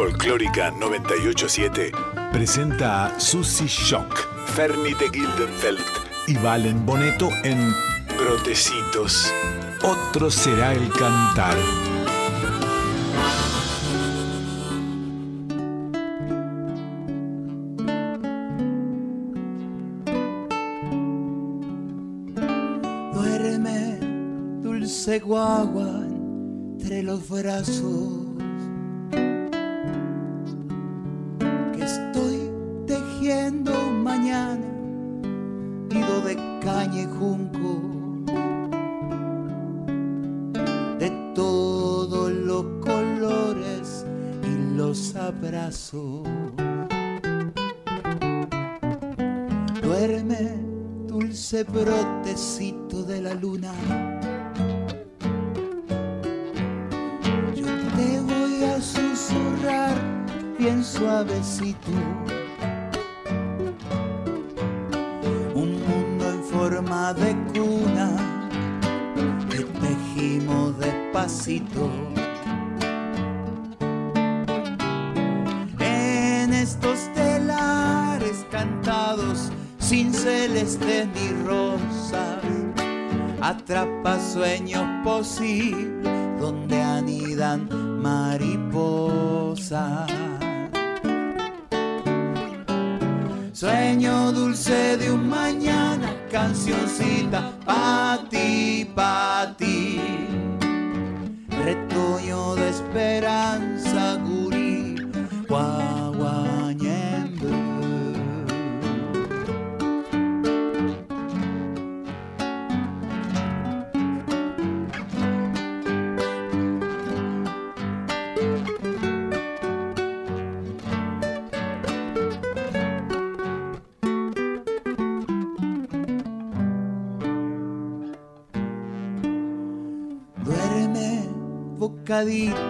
Folclórica 987 presenta a Susie Shock, Fernie de Gildenfeld y Valen Boneto en Brotecitos. Otro será el cantar. Duerme, dulce guagua, entre los brazos. Junco. De todos los colores y los abrazos. Duerme, dulce brotecito de la luna. Yo te voy a susurrar bien suavecito. necesito. The.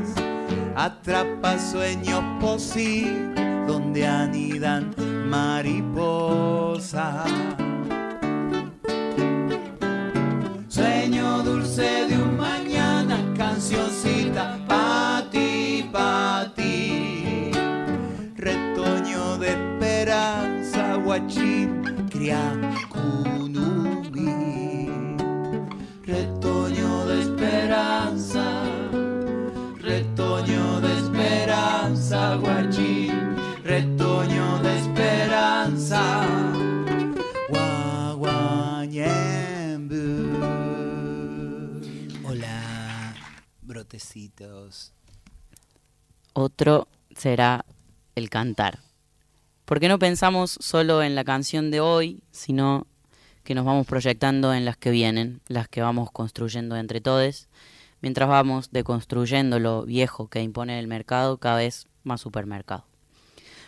atrapa sueños posibles donde anidan mariposas. Sueño dulce de un mañana, cancioncita pa' ti, pa' ti. Retoño de esperanza, guachín, cría Retoño de esperanza. Hola, brotecitos. Otro será el cantar. ¿Por qué no pensamos solo en la canción de hoy, sino que nos vamos proyectando en las que vienen, las que vamos construyendo entre todos, mientras vamos deconstruyendo lo viejo que impone el mercado cada vez más supermercado?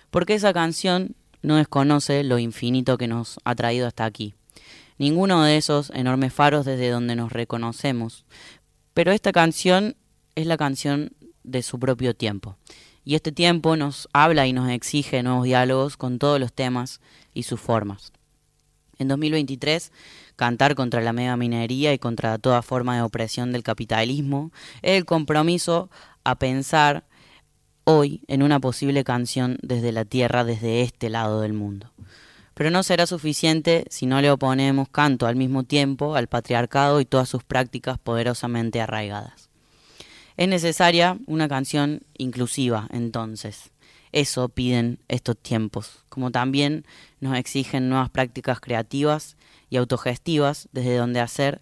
Porque esa canción no desconoce lo infinito que nos ha traído hasta aquí. Ninguno de esos enormes faros desde donde nos reconocemos. Pero esta canción es la canción de su propio tiempo. Y este tiempo nos habla y nos exige nuevos diálogos con todos los temas y sus formas. En 2023, cantar contra la mega minería y contra toda forma de opresión del capitalismo es el compromiso a pensar hoy en una posible canción desde la tierra, desde este lado del mundo. Pero no será suficiente si no le oponemos canto al mismo tiempo al patriarcado y todas sus prácticas poderosamente arraigadas. Es necesaria una canción inclusiva, entonces. Eso piden estos tiempos, como también nos exigen nuevas prácticas creativas y autogestivas desde donde hacer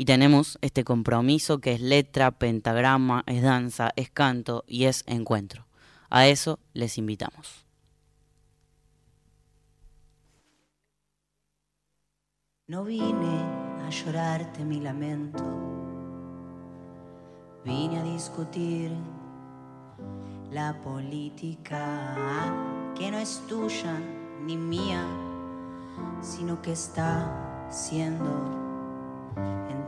Y tenemos este compromiso que es letra, pentagrama, es danza, es canto y es encuentro. A eso les invitamos. No vine a llorarte mi lamento, vine a discutir la política que no es tuya ni mía, sino que está siendo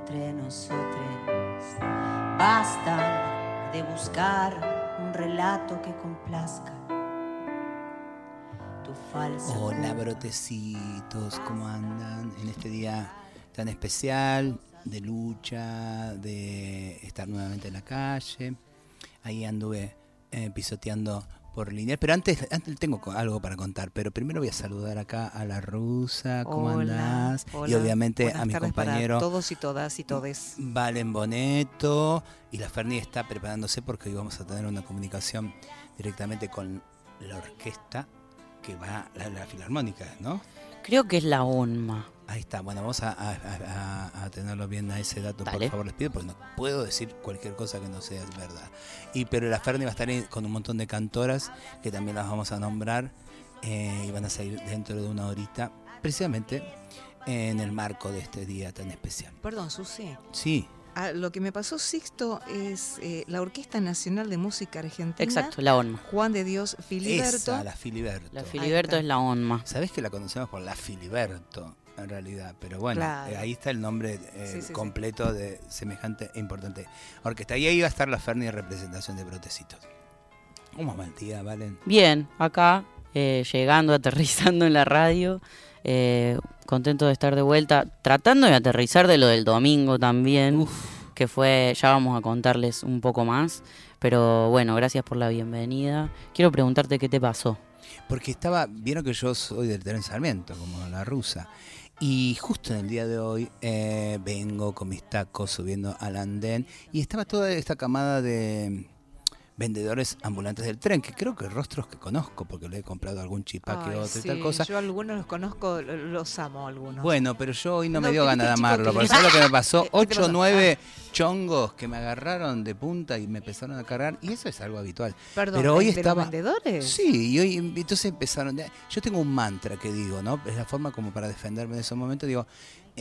entre nosotros. Basta de buscar un relato que complazca tu falsa. Hola, brotecitos, ¿cómo andan en este día tan especial de lucha, de estar nuevamente en la calle? Ahí anduve eh, pisoteando por línea. Pero antes, antes tengo algo para contar, pero primero voy a saludar acá a la rusa, ¿cómo Hola, andás? y obviamente Buenas a mi compañero todos y todas y todes. Valen Boneto. Y la Ferni está preparándose porque hoy vamos a tener una comunicación directamente con la orquesta que va, la, la filarmónica, ¿no? Creo que es la ONMA. Ahí está, bueno, vamos a, a- a- a- a tenerlo bien a ese dato, por favor, les pido, porque no puedo decir cualquier cosa que no sea verdad. Y pero la Ferni va a estar ahí con un montón de cantoras que también las vamos a nombrar eh, y van a salir dentro de una horita, precisamente en el marco de este día tan especial. Perdón, Susi. Sí, Ah, lo que me pasó, Sixto, es eh, la Orquesta Nacional de Música Argentina. Exacto, la ONMA. Juan de Dios Filiberto. esa, la Filiberto. La Filiberto es la ONMA. Sabés que la conocemos por la Filiberto, en realidad, pero bueno, Claro. eh, ahí está el nombre eh, Sí, sí, sí. completo de semejante e importante orquesta. Y ahí va a estar la Ferni de representación de Brotecitos. ¿Cómo va el día, Valen? Bien, acá, eh, llegando, aterrizando en la radio. eh, contento de estar de vuelta. Tratando de aterrizar de lo del domingo también. Que fue, ya vamos a contarles un poco más. Pero bueno, gracias por la bienvenida. Quiero preguntarte qué te pasó. Porque estaba, vieron que yo soy del tren Sarmiento, como la rusa. Y justo en el día de hoy eh, vengo con mis tacos subiendo al andén y estaba toda esta camada de vendedores ambulantes del tren, que creo que rostros que conozco, porque le he comprado algún chipá que otro y sí, tal cosa. Yo algunos los conozco, lo- los amo algunos. Bueno, pero yo hoy no, me dio ¿qué ganas de te chico amarlo. le- ¿sabes lo que me pasó? ¿Qué te Ocho, pasó? nueve chongos que me agarraron de punta y me empezaron a cargar. Y eso es algo habitual. Perdón, pero hoy ¿de los estaba- vendedores? Sí, y hoy entonces empezaron. de- Yo tengo un mantra que digo, ¿no? Es la forma como para defenderme en esos momentos. Digo.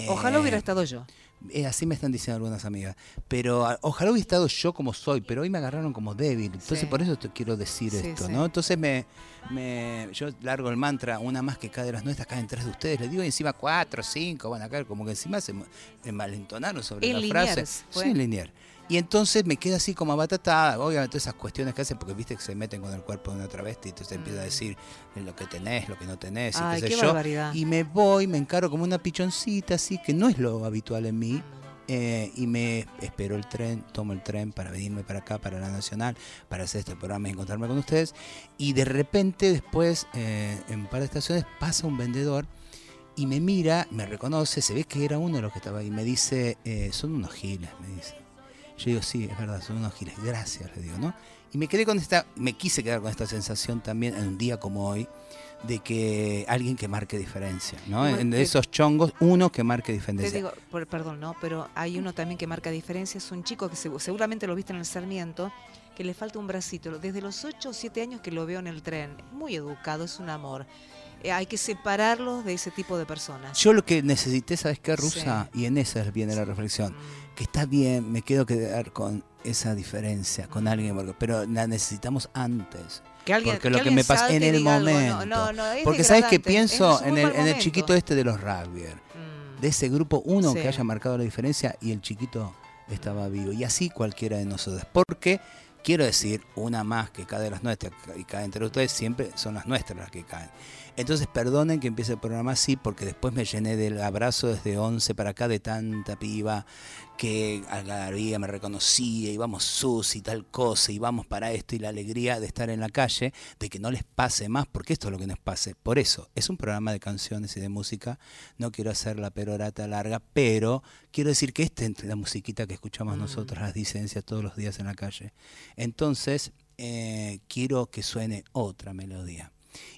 Ojalá eh, hubiera estado yo. Eh, así me están diciendo algunas amigas. Pero a- ojalá hubiera estado yo como soy, pero hoy me agarraron como débil. Entonces Sí. por eso te quiero decir Sí, esto, sí. ¿no? Entonces me, me, yo largo el mantra, una más que cada de las nuestras caen tres de ustedes. Les digo y encima cuatro, cinco, bueno, acá como que encima se, malentonaron sobre la Liniers frase. fue. Sí, Liniers. Y entonces me queda así como abatatada, obviamente esas cuestiones que hacen, porque viste que se meten con el cuerpo de una travesti, entonces empieza a Mm. decir lo que tenés, lo que no tenés, y qué sé yo. Y me voy, me encaro como una pichoncita, así, que no es lo habitual en mí. eh, y me espero el tren, tomo el tren para venirme para acá, para la Nacional, para hacer este programa y encontrarme con ustedes. Y de repente, después, eh, en un par de estaciones, pasa un vendedor y me mira, me reconoce, se ve que era uno de los que estaba ahí. Me dice, eh, son unos giles, me dice. Yo digo, sí, es verdad, son unos giles. Gracias, le digo, ¿no? Y me quedé con esta, me quise quedar con esta sensación también en un día como hoy, de que alguien que marque diferencia, ¿no? Bueno, En de te- esos chongos, uno que marque Te diferencia. digo, por- perdón, no, pero hay uno también que marca diferencia, es un chico que segu- seguramente lo viste en el Sarmiento, que le falta un bracito. Desde los 8 o 7 años que lo veo en el tren, muy educado, es un amor. Eh, hay que separarlos de ese tipo de personas. Yo lo que necesité, ¿sabes qué, Sí. Rusa? Y en esa viene la reflexión. Mm. Que está bien, me quedo quedar con esa diferencia, con alguien, porque- pero la necesitamos antes. Que alguien, Porque lo que me pasa en el no, momento. no, no, es Porque sabes que pienso en el, en el chiquito este de los rugby, Mm. de ese grupo uno Sí. que haya marcado la diferencia y el chiquito estaba vivo. Y así cualquiera de nosotros. Porque, quiero decir, una más que cae de las nuestras y cae entre ustedes, siempre son las nuestras las que caen. Entonces, perdonen que empiece el programa así, porque después me llené del abrazo desde 11 para acá de tanta piba que algarabía me reconocía, y vamos sus y tal cosa, y vamos para esto, y la alegría de estar en la calle, de que no les pase más, porque esto es lo que nos pase. Por eso, es un programa de canciones y de música, no quiero hacer la perorata larga, pero quiero decir que esta es la musiquita que escuchamos nosotros, las licencias todos los días en la calle. Entonces, eh, quiero que suene otra melodía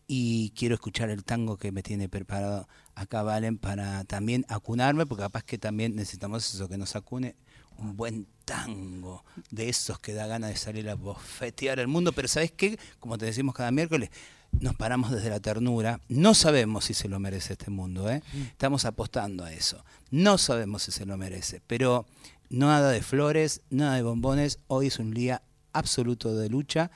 y quiero escuchar el tango que me tiene preparado acá Valen para también acunarme, porque capaz que también necesitamos eso, que nos acune un buen tango, de esos que da ganas de salir a bofetear el mundo, pero ¿sabes qué? Como te decimos cada miércoles, nos paramos desde la ternura, no sabemos si se lo merece este mundo, ¿eh? estamos apostando a eso, no sabemos si se lo merece, pero nada de flores, nada de bombones, hoy es un día absoluto de lucha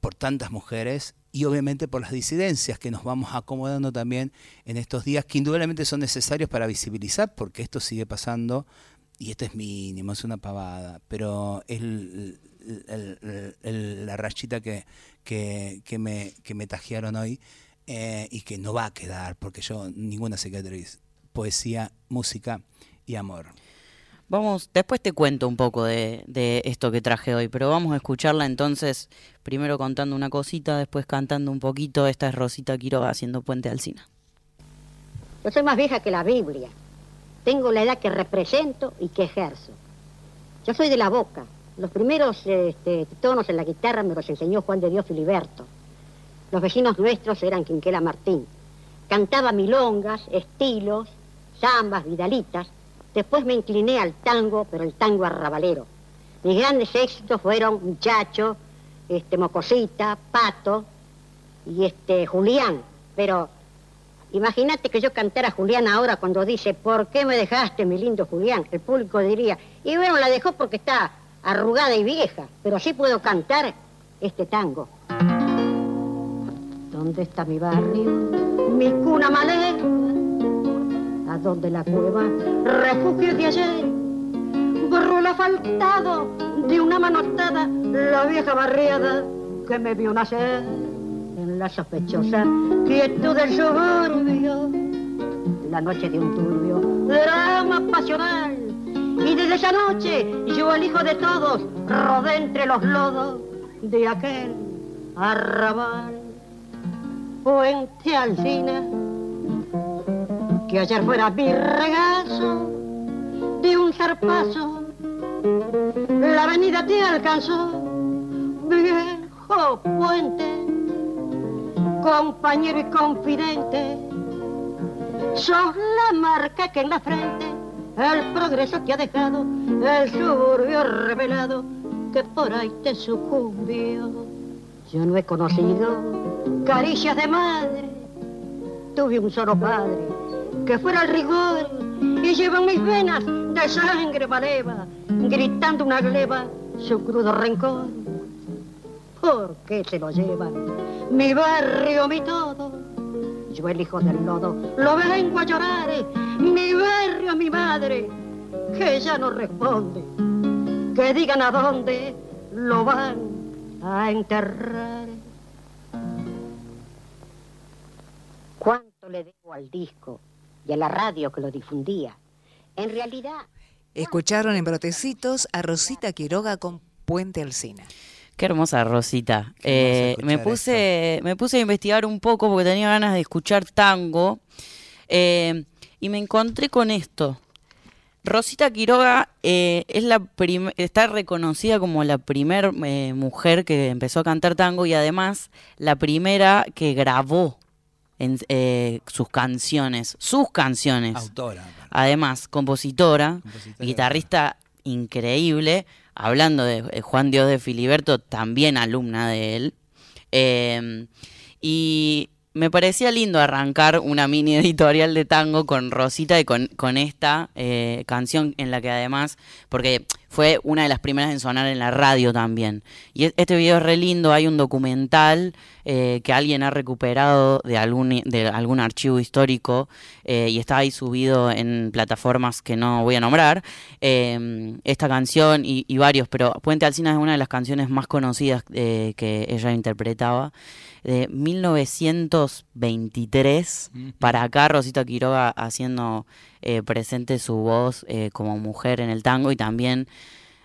por tantas mujeres y obviamente por las disidencias que nos vamos acomodando también en estos días, que indudablemente son necesarios para visibilizar, porque esto sigue pasando, y esto es mínimo, es una pavada, pero es la rachita que, que, me, que me tajearon hoy eh, y que no va a quedar, porque yo, ninguna cicatriz, poesía, música y amor. Vamos, después te cuento un poco de, de, esto que traje hoy, pero vamos a escucharla entonces, primero contando una cosita, después cantando un poquito. Esta es Rosita Quiroga haciendo Puente Alcina. Yo soy más vieja que la Biblia. Tengo la edad que represento y que ejerzo. Yo soy de la boca. Los primeros este, tonos en la guitarra me los enseñó Juan de Dios Filiberto. Los vecinos nuestros eran Quinquela Martín. Cantaba milongas, estilos, zambas, vidalitas Después me incliné al tango, pero el tango arrabalero. Mis grandes éxitos fueron Muchacho, este, Mocosita, Pato y este, Julián. Pero imagínate que yo cantara Julián ahora cuando dice, ¿por qué me dejaste, mi lindo Julián? El público diría, y bueno, la dejó porque está arrugada y vieja, pero sí puedo cantar este tango. ¿Dónde está mi barrio? Mi cuna maleta donde la cueva, refugio de ayer, borró el de una manotada, la vieja barriada que me vio nacer en la sospechosa quietud del suburbio, la noche de un turbio drama pasional. Y desde esa noche yo, el hijo de todos, rodé entre los lodos de aquel arrabal. Puente Alcina que ayer fuera mi regazo de un zarpazo. La avenida te alcanzó, viejo puente, compañero y confidente. Sos la marca que en la frente el progreso que ha dejado el suburbio revelado que por ahí te sucumbió. Yo no he conocido caricias de madre, tuve un solo padre que fuera el rigor y llevan mis venas de sangre valeva, gritando una gleba su crudo rencor. ¿Por qué se lo llevan? Mi barrio, mi todo. Yo el hijo del lodo lo vengo a llorar. Mi barrio, mi madre, que ya no responde. Que digan a dónde lo van a enterrar. ¿Cuánto le debo al disco? Y a la radio que lo difundía. En realidad... Escucharon en Brotecitos a Rosita Quiroga con Puente Alcina. Qué hermosa Rosita. Eh, me puse me puse a investigar un poco porque tenía ganas de escuchar tango eh, y me encontré con esto. Rosita Quiroga eh, es la está reconocida como la primera mujer que empezó a cantar tango y además la primera que grabó en eh, sus canciones, sus canciones. Autora. Además, compositora, guitarrista increíble. Hablando de eh, Juan Dios de Filiberto, también alumna de él. Em, y me parecía lindo arrancar una mini editorial de tango con Rosita y con, con esta eh, canción en la que además, porque fue una de las primeras en sonar en la radio también. Y e- este video es re lindo, hay un documental eh, que alguien ha recuperado de algún, de algún archivo histórico eh, y está ahí subido en plataformas que no voy a nombrar. Eh, esta canción y, y varios, pero Puente Alcina es una de las canciones más conocidas eh, que ella interpretaba. De 1923, para acá Rosita Quiroga haciendo eh, presente su voz eh, como mujer en el tango y también,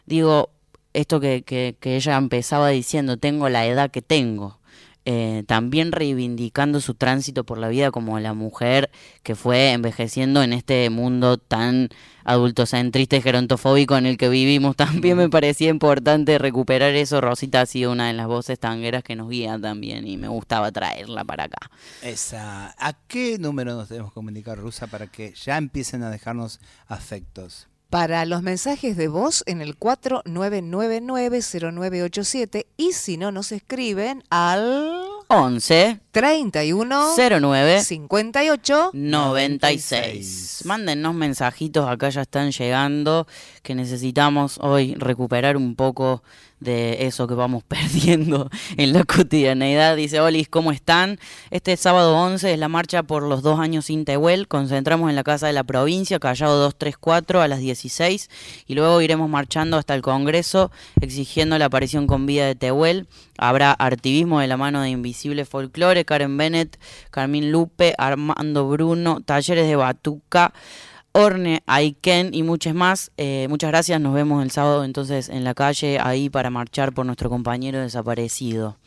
digo, esto que, que, que ella empezaba diciendo, tengo la edad que tengo. Eh, también reivindicando su tránsito por la vida como la mujer que fue envejeciendo en este mundo tan adultocentrista y gerontofóbico en el que vivimos. También me parecía importante recuperar eso. Rosita ha sido una de las voces tangueras que nos guía también y me gustaba traerla para acá. Esa, ¿A qué número nos debemos comunicar, Rusa, para que ya empiecen a dejarnos afectos? Para los mensajes de voz en el 4999-0987 y si no nos escriben al 11 31 09 58 96. Mándennos mensajitos, acá ya están llegando, que necesitamos hoy recuperar un poco de eso que vamos perdiendo en la cotidianeidad. Dice, Olis, ¿cómo están? Este sábado 11 es la marcha por los dos años sin Tehuel. Concentramos en la Casa de la Provincia, Callao 234 a las 16 y luego iremos marchando hasta el Congreso exigiendo la aparición con vida de Tehuel. Habrá artivismo de la mano de Invisible Folklore, Karen Bennett, Carmín Lupe, Armando Bruno, talleres de batuca. Orne, Aiken y muchas más. Eh, muchas gracias. Nos vemos el sábado entonces en la calle ahí para marchar por nuestro compañero desaparecido.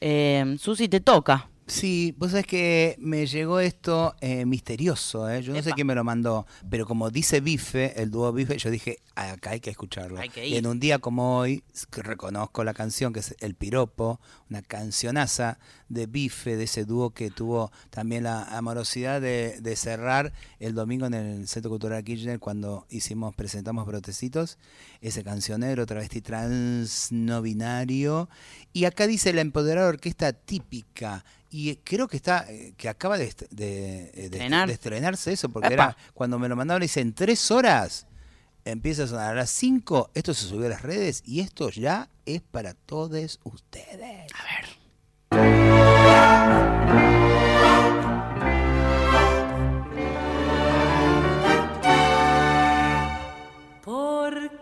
Eh, Susi, te toca. Sí, vos sabés que me llegó esto eh, misterioso, ¿eh? yo no sé quién me lo mandó, pero como dice Bife, el dúo Bife, yo dije, "Ah, acá hay que escucharlo. Hay que Y ir. en un día como hoy, reconozco la canción, que es El Piropo, una cancionaza de Bife, de ese dúo que tuvo también la amorosidad de, de cerrar el domingo en el Centro Cultural Kirchner cuando hicimos, presentamos Brotecitos, ese cancionero, travesti trans no binario. Y acá dice la empoderada orquesta típica. Y creo que está, eh, que acaba de, est- de, eh, de- Estrenar. de estrenarse eso, porque Epa. era cuando me lo mandaron, dice en tres horas empieza a sonar. A las cinco, esto se subió a las redes y esto ya es para todos ustedes. A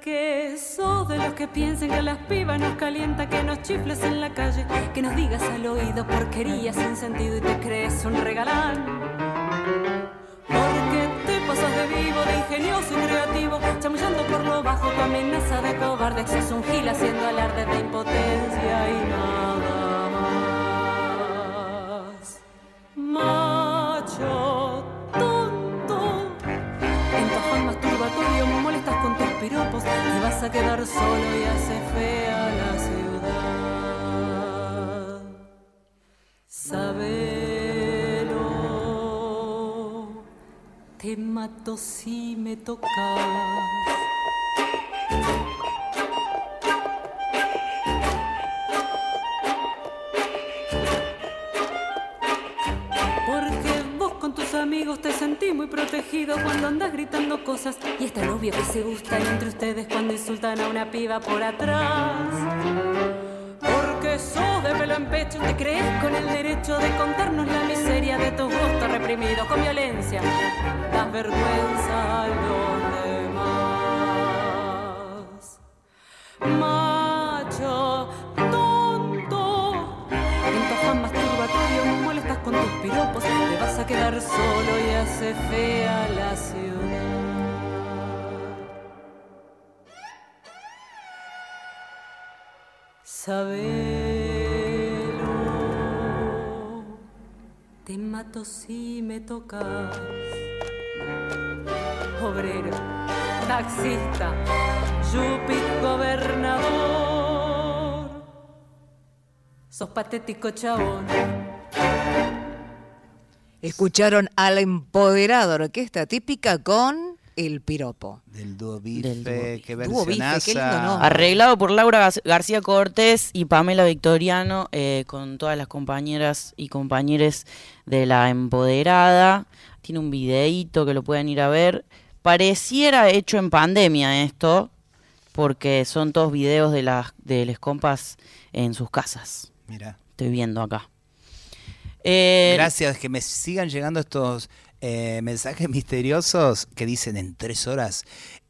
Porque sos de los que piensan que las pibas nos calienta, que nos chifles en la calle, que nos digas al oído porquerías sin sentido y te crees un regalán. Porque te pasas de vivo, de ingenioso y creativo, chamullando por lo bajo tu amenaza de cobarde, sos un gil haciendo alarde de impotencia y nada más. Macho a quedar solo y hace fea la ciudad. Sabelo, te mato si me tocas. Tus amigos te sentís muy protegido cuando andas gritando cosas y es tan obvio que se gustan entre ustedes cuando insultan a una piba por atrás. Porque sos de pelo en pecho te crees con el derecho de contarnos la miseria de tus gustos reprimidos con violencia. Das vergüenza a los demás. Macho tonto, en tu afán masturbatorio molestas con tus piropos, vas a quedar solo y hace fea la ciudad. Sabelo, te mato si me tocas. Obrero, taxista, yupi, gobernador. Sos patético chabón. Escucharon a la empoderada orquesta típica con El Piropo. Del dúo Bife, Del dúo Bife. qué Dúo Bife, qué lindo versionaza. nombre. Arreglado por Laura Gar- García Cortés y Pamela Victoriano, eh, con todas las compañeras y compañeros de la empoderada. Tiene un videíto que lo pueden ir a ver. Pareciera hecho en pandemia esto, porque son todos videos de las de les compas en sus casas. Mira. Estoy viendo acá. Eh, Gracias, que me sigan llegando estos eh, mensajes misteriosos que dicen en tres horas.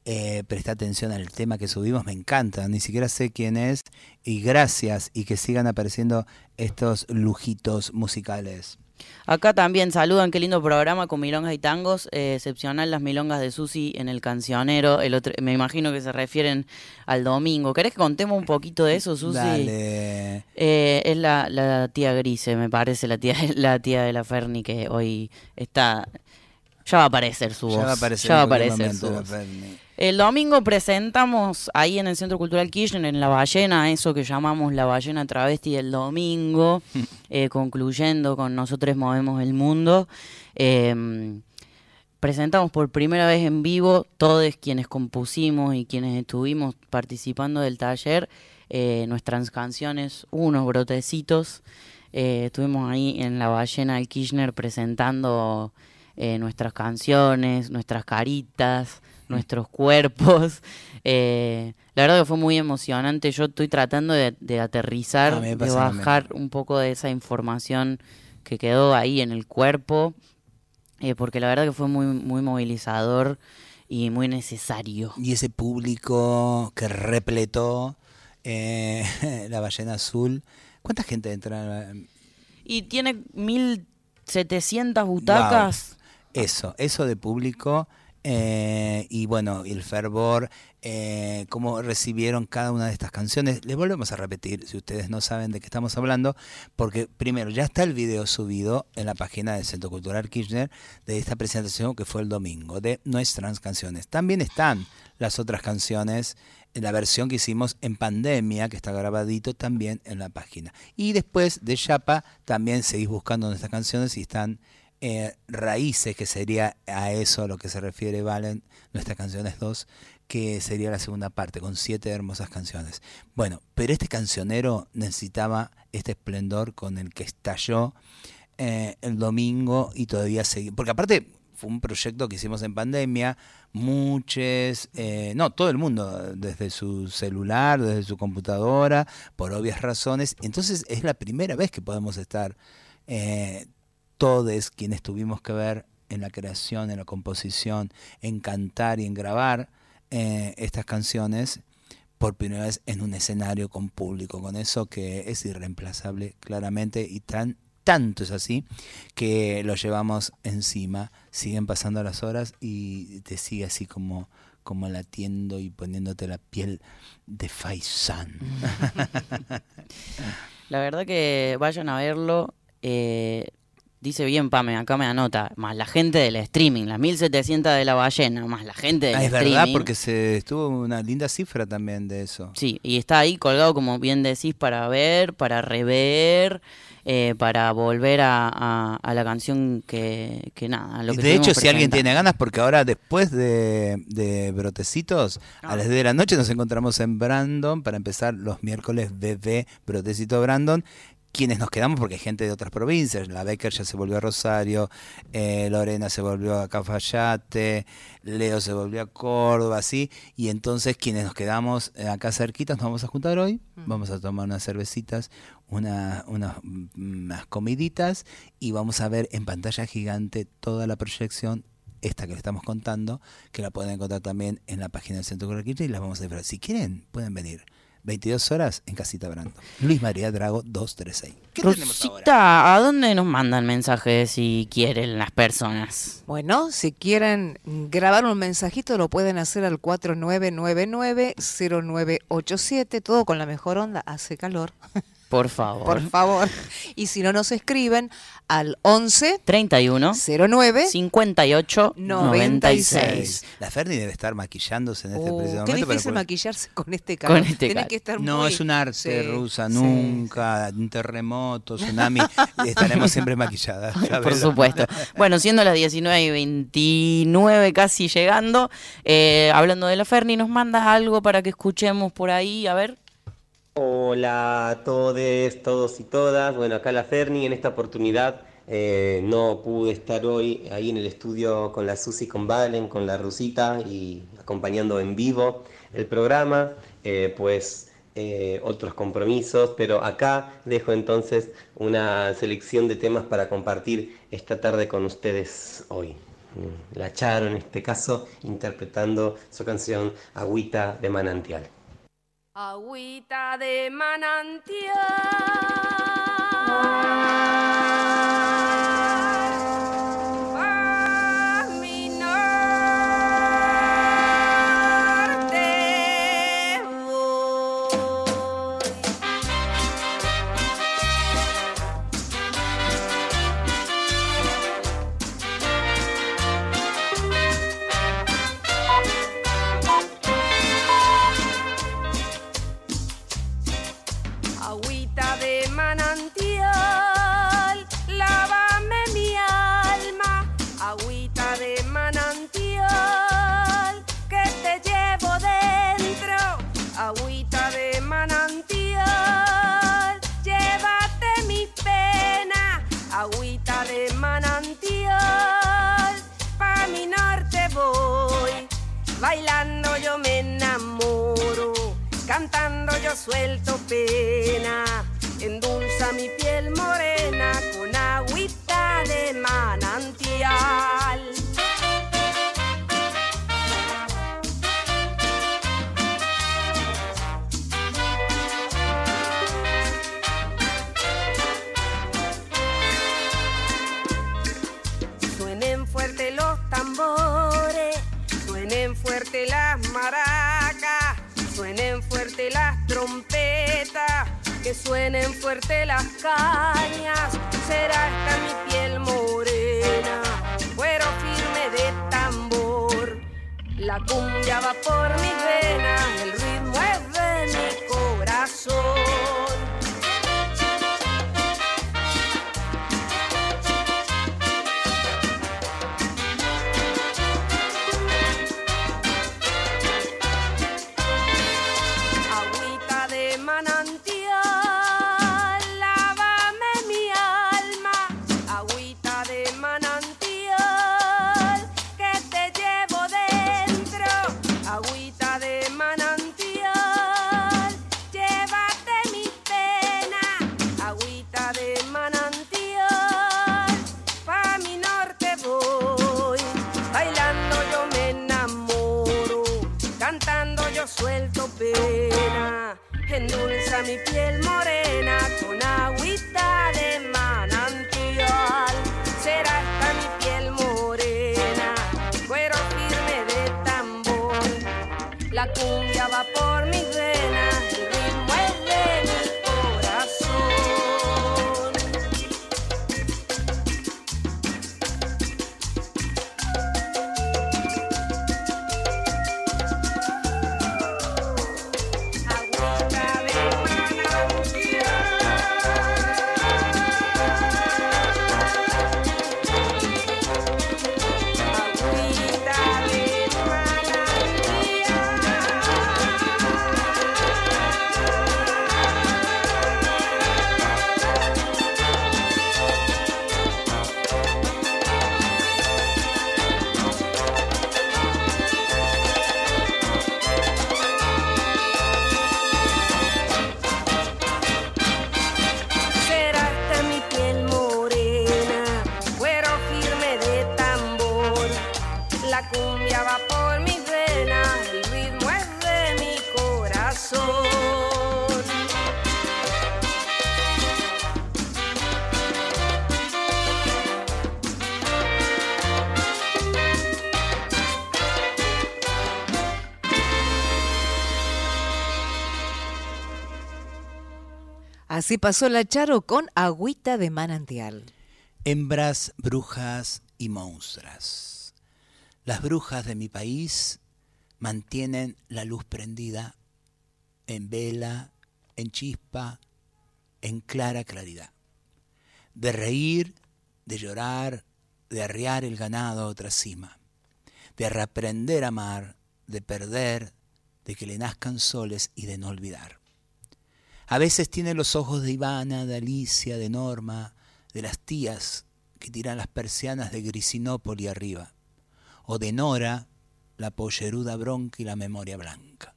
Eh, presta atención al tema que subimos, me encanta, ni siquiera sé quién es. Y gracias, y que sigan apareciendo estos lujitos musicales. Acá también saludan, qué lindo programa con milongas y tangos. eh, excepcional las milongas de Susi en el cancionero. El otro, me imagino que se refieren al domingo. ¿Querés que contemos un poquito de eso, Susi? Dale. Eh, es la, la tía Grise, me parece, la tía, la tía de la Ferni que hoy está... Ya va a aparecer su voz. Ya va a aparecer, ya va a en cualquier aparecer su voz. la Ferni. El domingo presentamos ahí en el Centro Cultural Kirchner, en La Ballena, eso que llamamos La Ballena Travesti del domingo, eh, concluyendo con Nosotros Movemos el Mundo. Eh, presentamos por primera vez en vivo, todos quienes compusimos y quienes estuvimos participando del taller, eh, nuestras canciones, unos brotecitos. Eh, estuvimos ahí en La Ballena del Kirchner presentando nuestras canciones, nuestras caritas, nuestros cuerpos. Eh, la verdad que fue muy emocionante. Yo estoy tratando de, de aterrizar, de bajar un poco de esa información que quedó ahí en el cuerpo, eh, porque la verdad que fue muy, muy movilizador y muy necesario. Y ese público que repletó eh, la ballena azul. ¿Cuánta gente entra? Y tiene 1700 butacas. Eso, eso de público. Eh, y bueno, el fervor, eh, cómo recibieron cada una de estas canciones. Les volvemos a repetir, si ustedes no saben de qué estamos hablando, porque primero ya está el video subido en la página del Centro Cultural Kirchner de esta presentación que fue el domingo, de nuestras canciones. También están las otras canciones en la versión que hicimos en pandemia, que está grabadito también en la página. Y después de Chapa también seguís buscando nuestras canciones y están eh, Raíces, que sería a eso a lo que se refiere Valen, nuestras canciones 2, que sería la segunda parte, con siete hermosas canciones. Bueno, pero este cancionero necesitaba este esplendor con el que estalló eh, el domingo y todavía seguir. Porque aparte fue un proyecto que hicimos en pandemia, muchos, eh, no, todo el mundo, desde su celular, desde su computadora, por obvias razones. Entonces es la primera vez que podemos estar todos quienes tuvimos que ver en la creación, en la composición, en cantar y en grabar eh, estas canciones por primera vez en un escenario con público, con eso que es irreemplazable claramente y tan tanto es así que lo llevamos encima, siguen pasando las horas y te sigue así como como latiendo y poniéndote la piel de faisán. La verdad que vayan a verlo. eh, dice bien Pame, acá me anota. Más la gente del streaming, las 1700 de la ballena, más la gente del Ah, es streaming. verdad, porque se estuvo una linda cifra también de eso. Sí, y está ahí colgado, como bien decís, para ver, para rever, eh, para volver a, a- a la canción que, que nada. Lo que de hecho, si alguien tiene ganas, porque ahora después de, de Brotecitos, Ah. a las 10 de la noche nos encontramos en Brandon para empezar los miércoles BB Brotecito Brandon. Quienes nos quedamos, porque hay gente de otras provincias, la Becker ya se volvió a Rosario, eh, Lorena se volvió a Cafayate, Leo se volvió a Córdoba, así, y entonces quienes nos quedamos eh, acá cerquitas nos vamos a juntar hoy, vamos a tomar unas cervecitas, una- unas, mm, unas comiditas y vamos a ver en pantalla gigante toda la proyección esta que le estamos contando, que la pueden encontrar también en la página del Centro Cultural y las vamos a disfrutar. Si quieren, pueden venir. 22 horas en Casita Brando. Luis María Drago 236. ¿Qué tenemos ahora? Rosita, ¿a dónde nos mandan mensajes si quieren las personas? Bueno, si quieren grabar un mensajito lo pueden hacer al 4999-0987, todo con la mejor onda, hace calor, Por favor. por favor. Y si no nos escriben al 11 31 09 58 96. 96. La Ferni debe estar maquillándose en este Oh, preciso qué momento. para difícil poder- maquillarse con este calor. Con este Tenés calor. que estar No, muy- es un arte Sí, rusa, sí. nunca, un terremoto, tsunami, estaremos siempre maquilladas. Por supuesto. Bueno, siendo las 19 y 29 casi llegando, eh, hablando de la Ferni, ¿nos mandas algo para que escuchemos por ahí? A ver. Hola a todos, todos y todas. Bueno, acá la Ferni, en esta oportunidad eh, no pude estar hoy ahí en el estudio con la Susi, con Valen, con la Rusita y acompañando en vivo el programa, eh, pues eh, otros compromisos, pero acá dejo entonces una selección de temas para compartir esta tarde con ustedes hoy. Mm, la Charo en este caso interpretando su canción Agüita de Manantial. Agüita de manantial. Suelto pena. Endulza mi suenen fuerte las cañas. Será esta mi piel morena, cuero firme de tambor. La cumbia va por mis venas, el ritmo Así pasó la Charo con agüita de manantial. Hembras, brujas y monstras. Las brujas de mi país mantienen la luz prendida en vela, en chispa, en clara claridad. De reír, de llorar, de arriar el ganado a otra cima, de reaprender a amar, de perder, de que le nazcan soles y de no olvidar. A veces tiene los ojos de Ivana, de Alicia, de Norma, de las tías que tiran las persianas de Grisinópoli arriba, o de Nora, la polleruda bronca y la memoria blanca.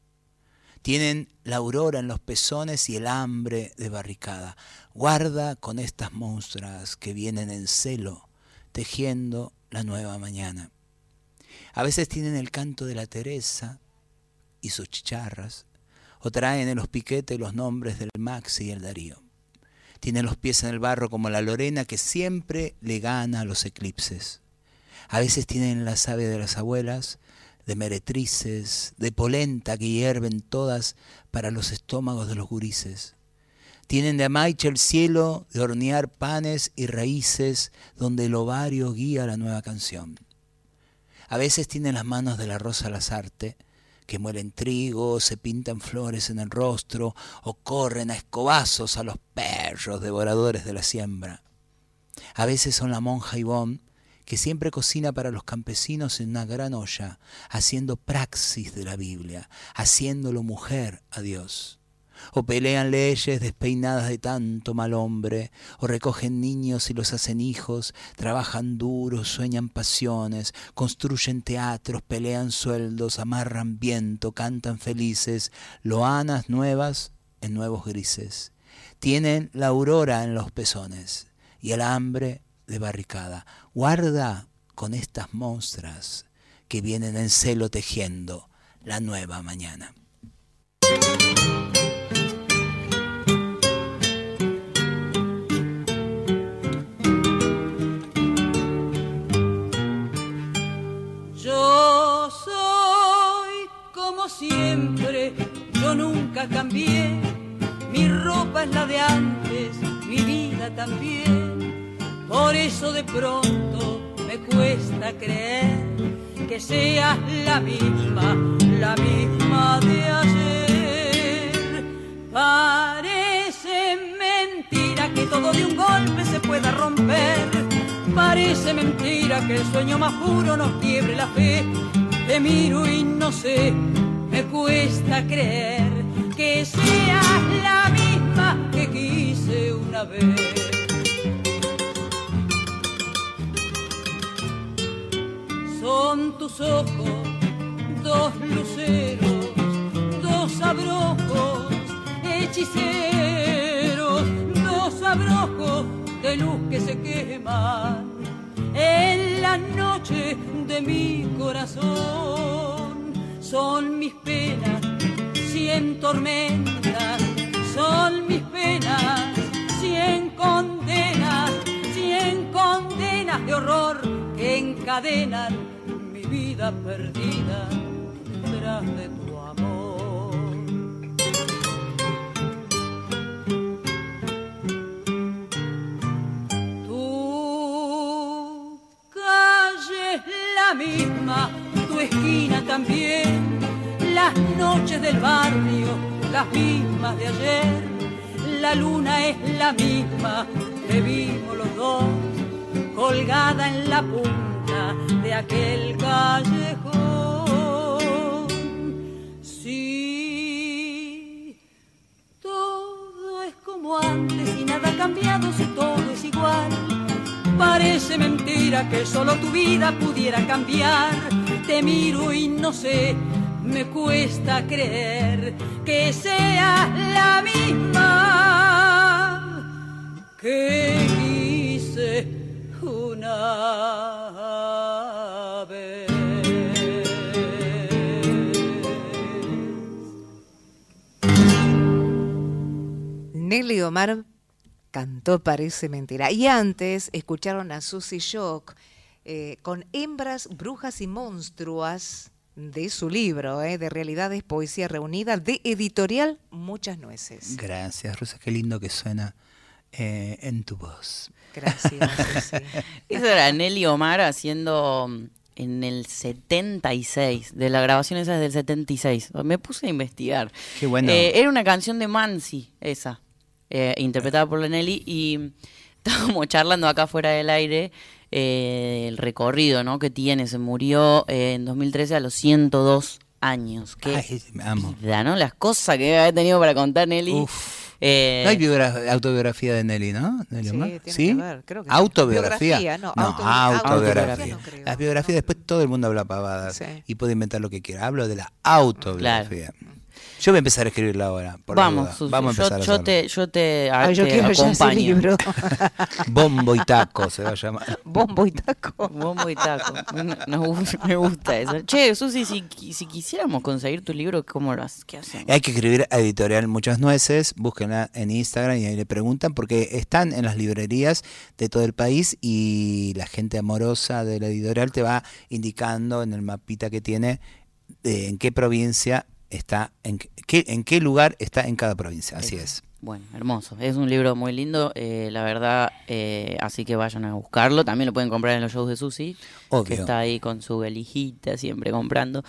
Tienen la aurora en los pezones y el hambre de barricada. Guarda con estas monstruas que vienen en celo, tejiendo la nueva mañana. A veces tienen el canto de la Teresa y sus chicharras, traen en los piquetes los nombres del Maxi y el Darío. Tienen los pies en el barro como la Lorena que siempre le gana a los eclipses. A veces tienen la savia de las abuelas, de meretrices, de polenta que hierven todas para los estómagos de los gurises. Tienen de amaiche el cielo de hornear panes y raíces donde el ovario guía la nueva canción. A veces tienen las manos de la rosa Lazarte, que muelen trigo, se pintan flores en el rostro o corren a escobazos a los perros devoradores de la siembra. A veces son la monja Ivón, que siempre cocina para los campesinos en una gran olla, haciendo praxis de la Biblia, haciéndolo mujer a Dios o pelean leyes despeinadas de tanto mal hombre, o recogen niños y los hacen hijos, trabajan duro, sueñan pasiones, construyen teatros, pelean sueldos, amarran viento, cantan felices, loanas nuevas en nuevos grises. Tienen la aurora en los pezones y el hambre de barricada. Guarda con estas monstras que vienen en celo tejiendo la nueva mañana. Siempre, yo nunca cambié. Mi ropa es la de antes, mi vida también. Por eso de pronto me cuesta creer que seas la misma, la misma de ayer. Parece mentira que todo de un golpe se pueda romper. Parece mentira que el sueño más puro nos quiebre la fe. Te miro y no sé me cuesta creer que seas la misma que quise una vez. Son tus ojos, dos luceros, dos abrojos, hechiceros, dos abrojos de luz que se queman en la noche de mi corazón son mis penas, cien tormentas, son mis penas, cien condenas, cien condenas de horror que encadenan mi vida perdida tras de tu amor. Tu calle la misma esquina también, las noches del barrio, las mismas de ayer, la luna es la misma que vimos los dos, colgada en la punta de aquel callejón. Sí, todo es como antes y nada ha cambiado, si todo es igual. Parece mentira que solo tu vida pudiera cambiar te miro y no sé, me cuesta creer que sea la misma que hice una vez. Nelly Omar cantó Parece Mentira. Y antes escucharon a Susy Shock eh, con hembras, brujas y monstruas de su libro, eh, de Realidades, Poesía Reunida, de editorial Muchas Nueces. Gracias, Rosa, qué lindo que suena eh, en tu voz. Gracias. Eso era Nelly Omar haciendo mm, en el 76, de la grabación esa es del 76. Me puse a investigar. Qué bueno. era una canción de Mansi, esa, interpretada por la Nelly, y estábamos charlando acá fuera del aire eh, el recorrido ¿no? que tiene. Se murió eh, en 2013 a los 102 años. Qué Ay, amo. ¿no? Las cosas que había tenido para contar Nelly. Eh, No hay biogra- autobiografía de Nelly, ¿no? Nelly Sí, tiene ¿Sí? que haber, creo que. Autobiografía. Biografía, no, no, auto- autobiografía. autobiografía no creo. Las biografías, después todo el mundo habla pavadas Sí. y puede inventar lo que quiera. Hablo de la autobiografía. Yo voy a empezar a escribirla ahora. por Vamos. Susi, Vamos a yo, empezar a yo te, yo te, a- Ay, yo te quiero ya ese acompaño. libro. Bombo y taco se va a llamar. Bombo y taco. Bombo y taco. Me, me- me gusta eso. Che, Susi, si, si quisiéramos conseguir tu libro, ¿cómo lo haces? ¿Qué hacemos? Hay que escribir a Editorial Muchas Nueces, búsquenla en Instagram y ahí le preguntan porque están en las librerías de todo el país y la gente amorosa de la editorial te va indicando en el mapita que tiene de en qué provincia está, en qué, en qué lugar está en cada provincia. Así es. Bueno, hermoso. Es un libro muy lindo, eh, la verdad. eh, así que vayan a buscarlo. También lo pueden comprar en los shows de Susi, Obvio. que está ahí con su elijita siempre comprando,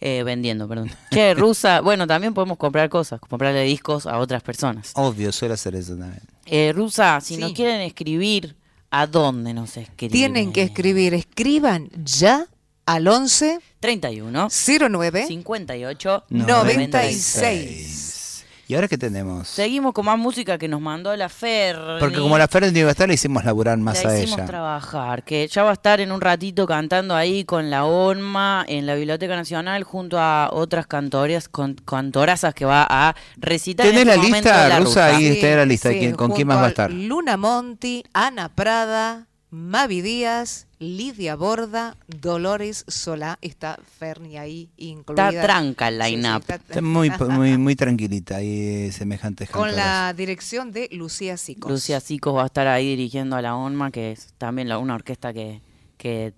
eh, vendiendo, perdón. Che, Rusa, bueno, también podemos comprar cosas, comprarle discos a otras personas. Obvio, suele hacer eso también. Eh, Rusa, si Sí. nos quieren escribir, ¿a dónde nos escriben? Tienen que escribir, escriban ya al 11 31 09 58 96. ¿Y ahora qué tenemos? Seguimos con más música que nos mandó la Fer. Porque como la Fer no iba a estar, le hicimos laburar más la a hicimos ella. trabajar, que ya va a estar en un ratito cantando ahí con la ONMA en la Biblioteca Nacional junto a otras cantorias, con, cantorazas que va a recitar. en ¿Tenés este la momento lista, la Rusa? rusa. Ahí está la lista. Sí, ¿Quién- ¿Con quién más va a estar? Luna Monti, Ana Prada, Mavi Díaz, Lidia Borda, Dolores Solá. Está Ferni ahí incluida. Está tranca el Sí, sí, line-up. está- Está muy, muy, muy tranquilita y semejantes Con cantoras. la dirección de Lucía Sicos. Lucía Sicos va a estar ahí dirigiendo a la ONMA, que es también la, una orquesta que, que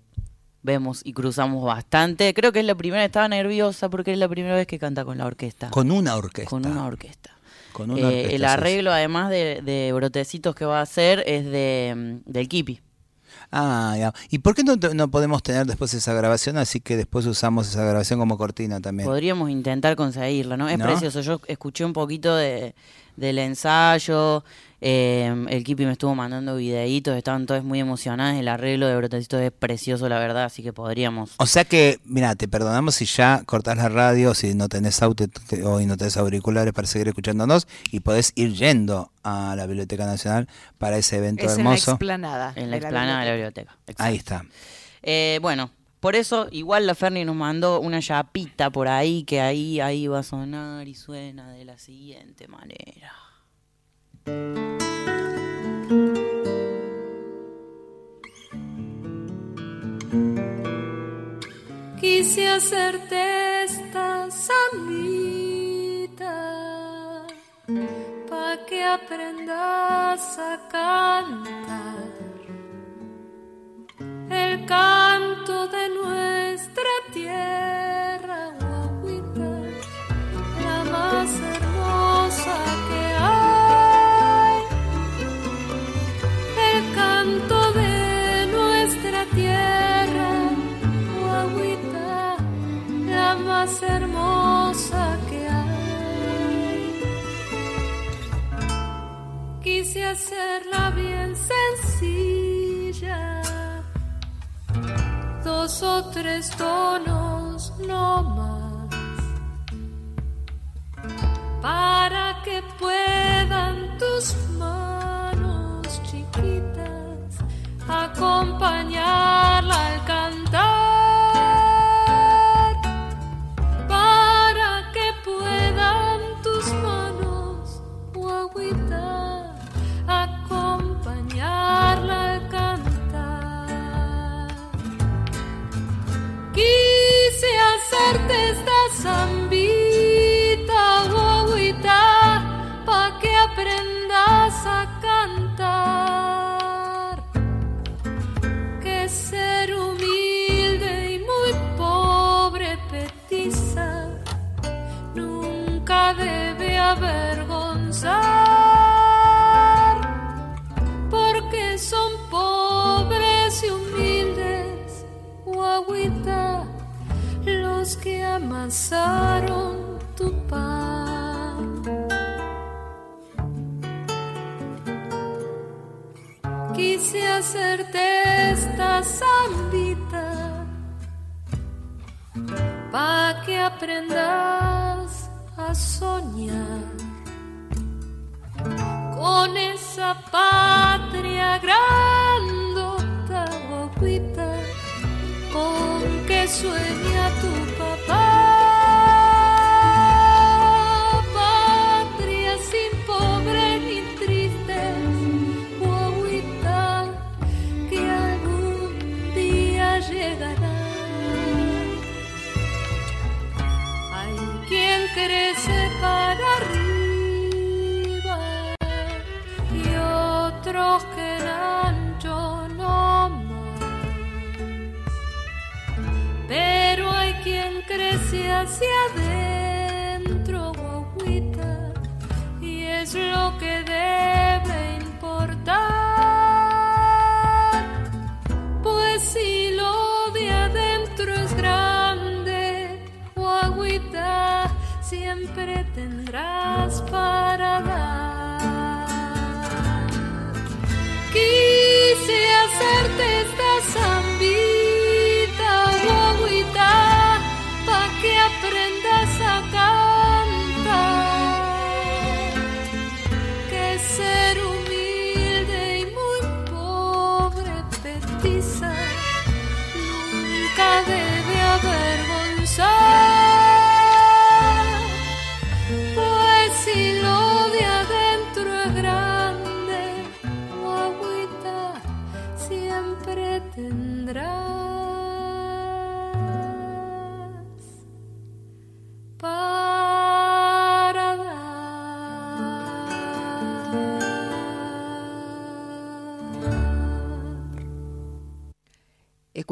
vemos y cruzamos bastante. Creo que es la primera, estaba nerviosa porque es la primera vez que canta con la orquesta. Con una orquesta. Con una orquesta. Con una Eh, el arreglo, además de, de brotecitos que va a hacer, es de mm, del Kipi. Ah, ya. ¿Y por qué no, no podemos tener después esa grabación? Así que después usamos esa grabación como cortina también. Podríamos intentar conseguirla, ¿no? Es ¿No? precioso. Yo escuché un poquito de, del ensayo. Eh, el Kipi me estuvo mandando videitos, estaban todos muy emocionados. El arreglo de brotecitos es precioso, la verdad, así que podríamos. O sea que, mira, te perdonamos si ya cortás la radio, si no tenés auto o y no tenés auriculares para seguir escuchándonos y podés ir yendo a la Biblioteca Nacional para ese evento Es en la hermoso. explanada. En la de explanada de la biblioteca. Exacto. Ahí está. Eh, bueno, por eso igual la Ferni nos mandó una chapita por ahí que ahí, ahí va a sonar y suena de la siguiente manera. Quise hacerte esta sambita pa' que aprendas a cantar. El canto de nuestra tierra, guaguita, la más más hermosa que hay. Quise hacerla bien sencilla, dos o tres tonos no más, para que puedan tus manos chiquitas acompañarla al cantar, Quise hacerte esta zambita, guaguita, pa' que aprendas a cantar. Que ser humilde y muy pobre petiza nunca debe avergonzar, que amasaron tu pan. Quise hacerte esta zambita pa' que aprendas a soñar esa patria grandota, guaguita, con que sueña tu papá.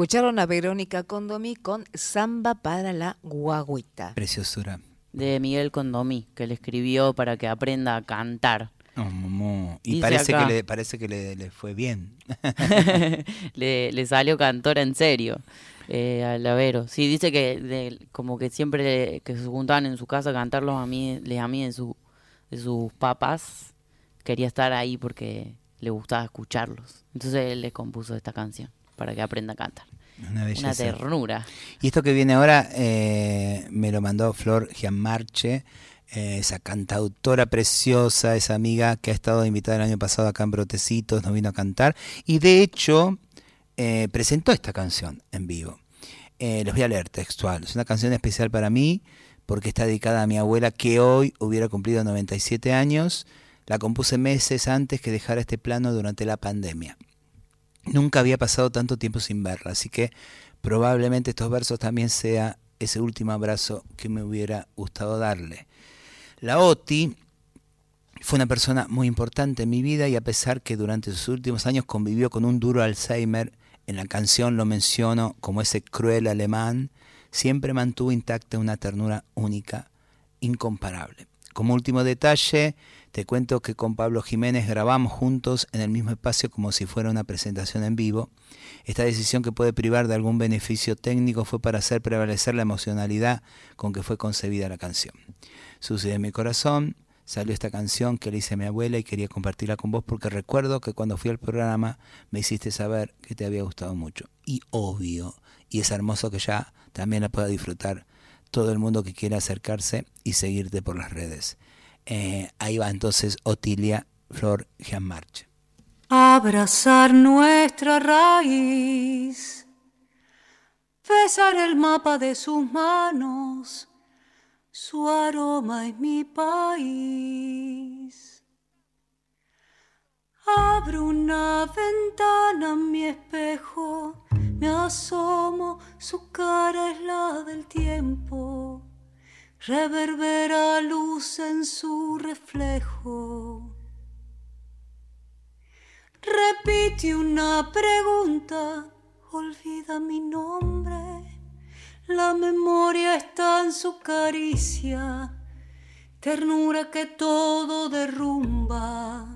Escucharon a Verónica Condomí con Samba para la Guaguita. Preciosura. De Miguel Condomí, que le escribió para que aprenda a cantar. Oh. Y Dice parece acá. que, le, parece que le, le fue bien. le, le salió cantora en serio eh, a Lavero. Sí, dice que de- como que siempre que se juntaban en su casa a cantar los amigos, les amigos de, su, de sus papás, quería estar ahí porque le gustaba escucharlos. Entonces él le compuso esta canción para que aprenda a cantar. Una. Una ternura. Y esto que viene ahora eh, me lo mandó Flor Gianmarche, eh, esa cantautora preciosa, esa amiga que ha estado invitada el año pasado acá en Brotecitos, nos vino a cantar. Y de hecho, eh, presentó esta canción en vivo. Eh, los voy a leer textual. Es una canción especial para mí porque está dedicada a mi abuela que hoy hubiera cumplido 97 años. La compuse meses antes que dejara este plano durante la pandemia. Nunca había pasado tanto tiempo sin verla, así que probablemente estos versos también sea ese último abrazo que me hubiera gustado darle. La Oti fue una persona muy importante en mi vida y a pesar que durante sus últimos años convivió con un duro Alzheimer, en la canción lo menciono como ese cruel alemán, siempre mantuvo intacta una ternura única, incomparable. Como último detalle, te cuento que con Pablo Jiménez grabamos juntos en el mismo espacio como si fuera una presentación en vivo. Esta decisión que puede privar de algún beneficio técnico fue para hacer prevalecer la emocionalidad con que fue concebida la canción. Susi de mi corazón, salió esta canción que le hice a mi abuela y quería compartirla con vos porque recuerdo que cuando fui al programa me hiciste saber que te había gustado mucho. Y obvio, y es hermoso que ya también la pueda disfrutar todo el mundo que quiera acercarse y seguirte por las redes. Eh, ahí va entonces Otilia Flor Gianmarche. Abrazar nuestra raíz, besar el mapa de sus manos, su aroma es mi país. Abro una ventana en mi espejo, me asomo, su cara es la del tiempo, reverbera luz en su reflejo. Repite una pregunta, olvida mi nombre. La memoria está en su caricia, ternura que todo derrumba.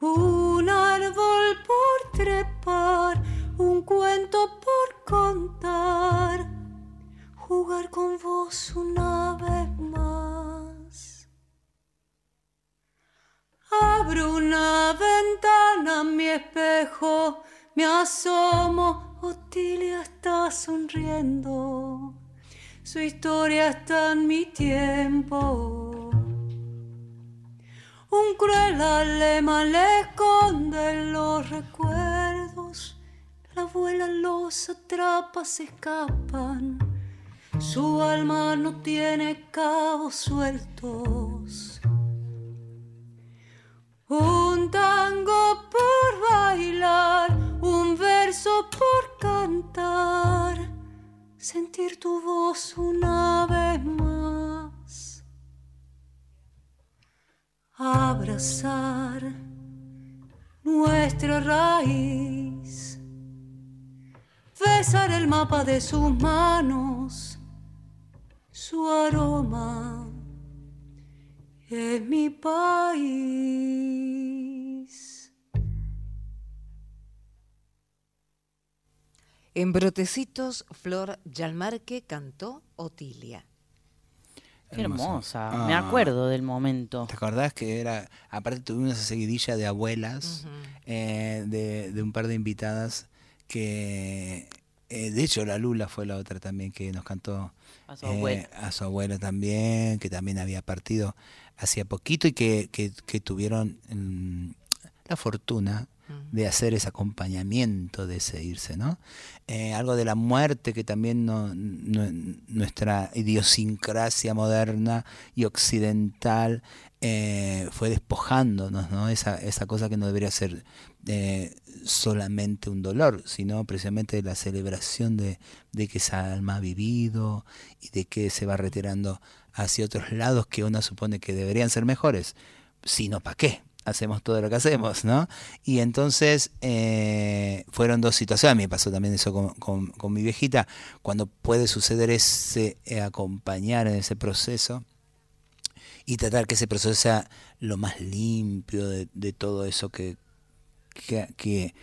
Un árbol por trepar, un cuento por contar, jugar con vos una vez más. Abro una ventana, mi espejo, me asomo, Otilia está sonriendo, su historia está en mi tiempo. cruel alemán le esconde los recuerdos. La abuela los atrapa, se escapan. Su alma no tiene cabos sueltos. Un tango por bailar, un verso por cantar, sentir tu voz una vez más. Abrazar nuestra raíz, besar el mapa de sus manos, su aroma es mi país. En Brotecitos, Flor Yalmarque cantó Otilia. Qué hermosa. Ah. Me acuerdo del momento. ¿Te acordás que era, aparte tuvimos esa seguidilla de abuelas, eh, de, de un par de invitadas que, eh, de hecho la Lula fue la otra también que nos cantó A su eh, abuela. a su abuela también, que también había partido hacía poquito y que, que, que tuvieron mm, la fortuna de hacer ese acompañamiento de ese irse, ¿no? Eh, algo de la muerte que también no, no- nuestra idiosincrasia moderna y occidental eh, fue despojándonos, ¿no? Esa, esa cosa que no debería ser eh, solamente un dolor, sino precisamente la celebración de, de que esa alma ha vivido y de que se va retirando hacia otros lados que uno supone que deberían ser mejores. Si no, ¿para qué? Hacemos todo lo que hacemos, ¿no? Y entonces eh, fueron dos situaciones. A mí me pasó también eso con, con- con mi viejita. Cuando puede suceder ese eh, acompañar en ese proceso y tratar que ese proceso sea lo más limpio de, de todo eso que, que, que,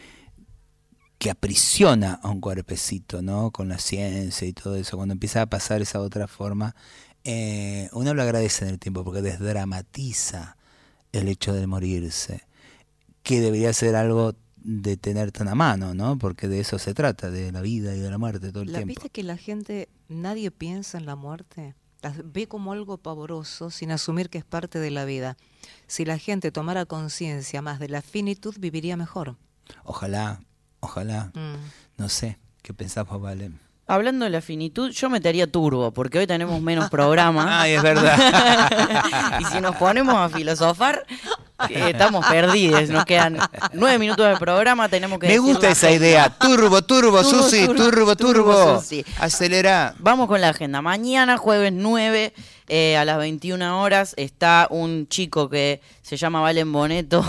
que aprisiona a un cuerpecito, ¿no? Con la ciencia y todo eso. Cuando empieza a pasar esa otra forma, eh, uno lo agradece en el tiempo porque desdramatiza el hecho de morirse, que debería ser algo de tener tan a mano, ¿no? Porque de eso se trata, de la vida y de la muerte todo el La, tiempo. ¿Viste que la gente, nadie piensa en la muerte? Las ve como algo pavoroso sin asumir que es parte de la vida. Si la gente tomara conciencia más de la finitud, viviría mejor. Ojalá, ojalá, Mm. no sé, ¿qué pensás vos, Vale? Hablando de la finitud, yo metería turbo, porque hoy tenemos menos programas. Ay, es verdad. y si nos ponemos a filosofar, eh, estamos perdidos. Nos quedan nueve minutos de programa, tenemos que Me gusta esa agenda. idea. Turbo, turbo, Turbo, Susi, turbo, turbo, turbo, turbo. Acelera. Vamos con la agenda. Mañana, jueves 9, eh, a las 21 horas, está un chico que se llama Valen Boneto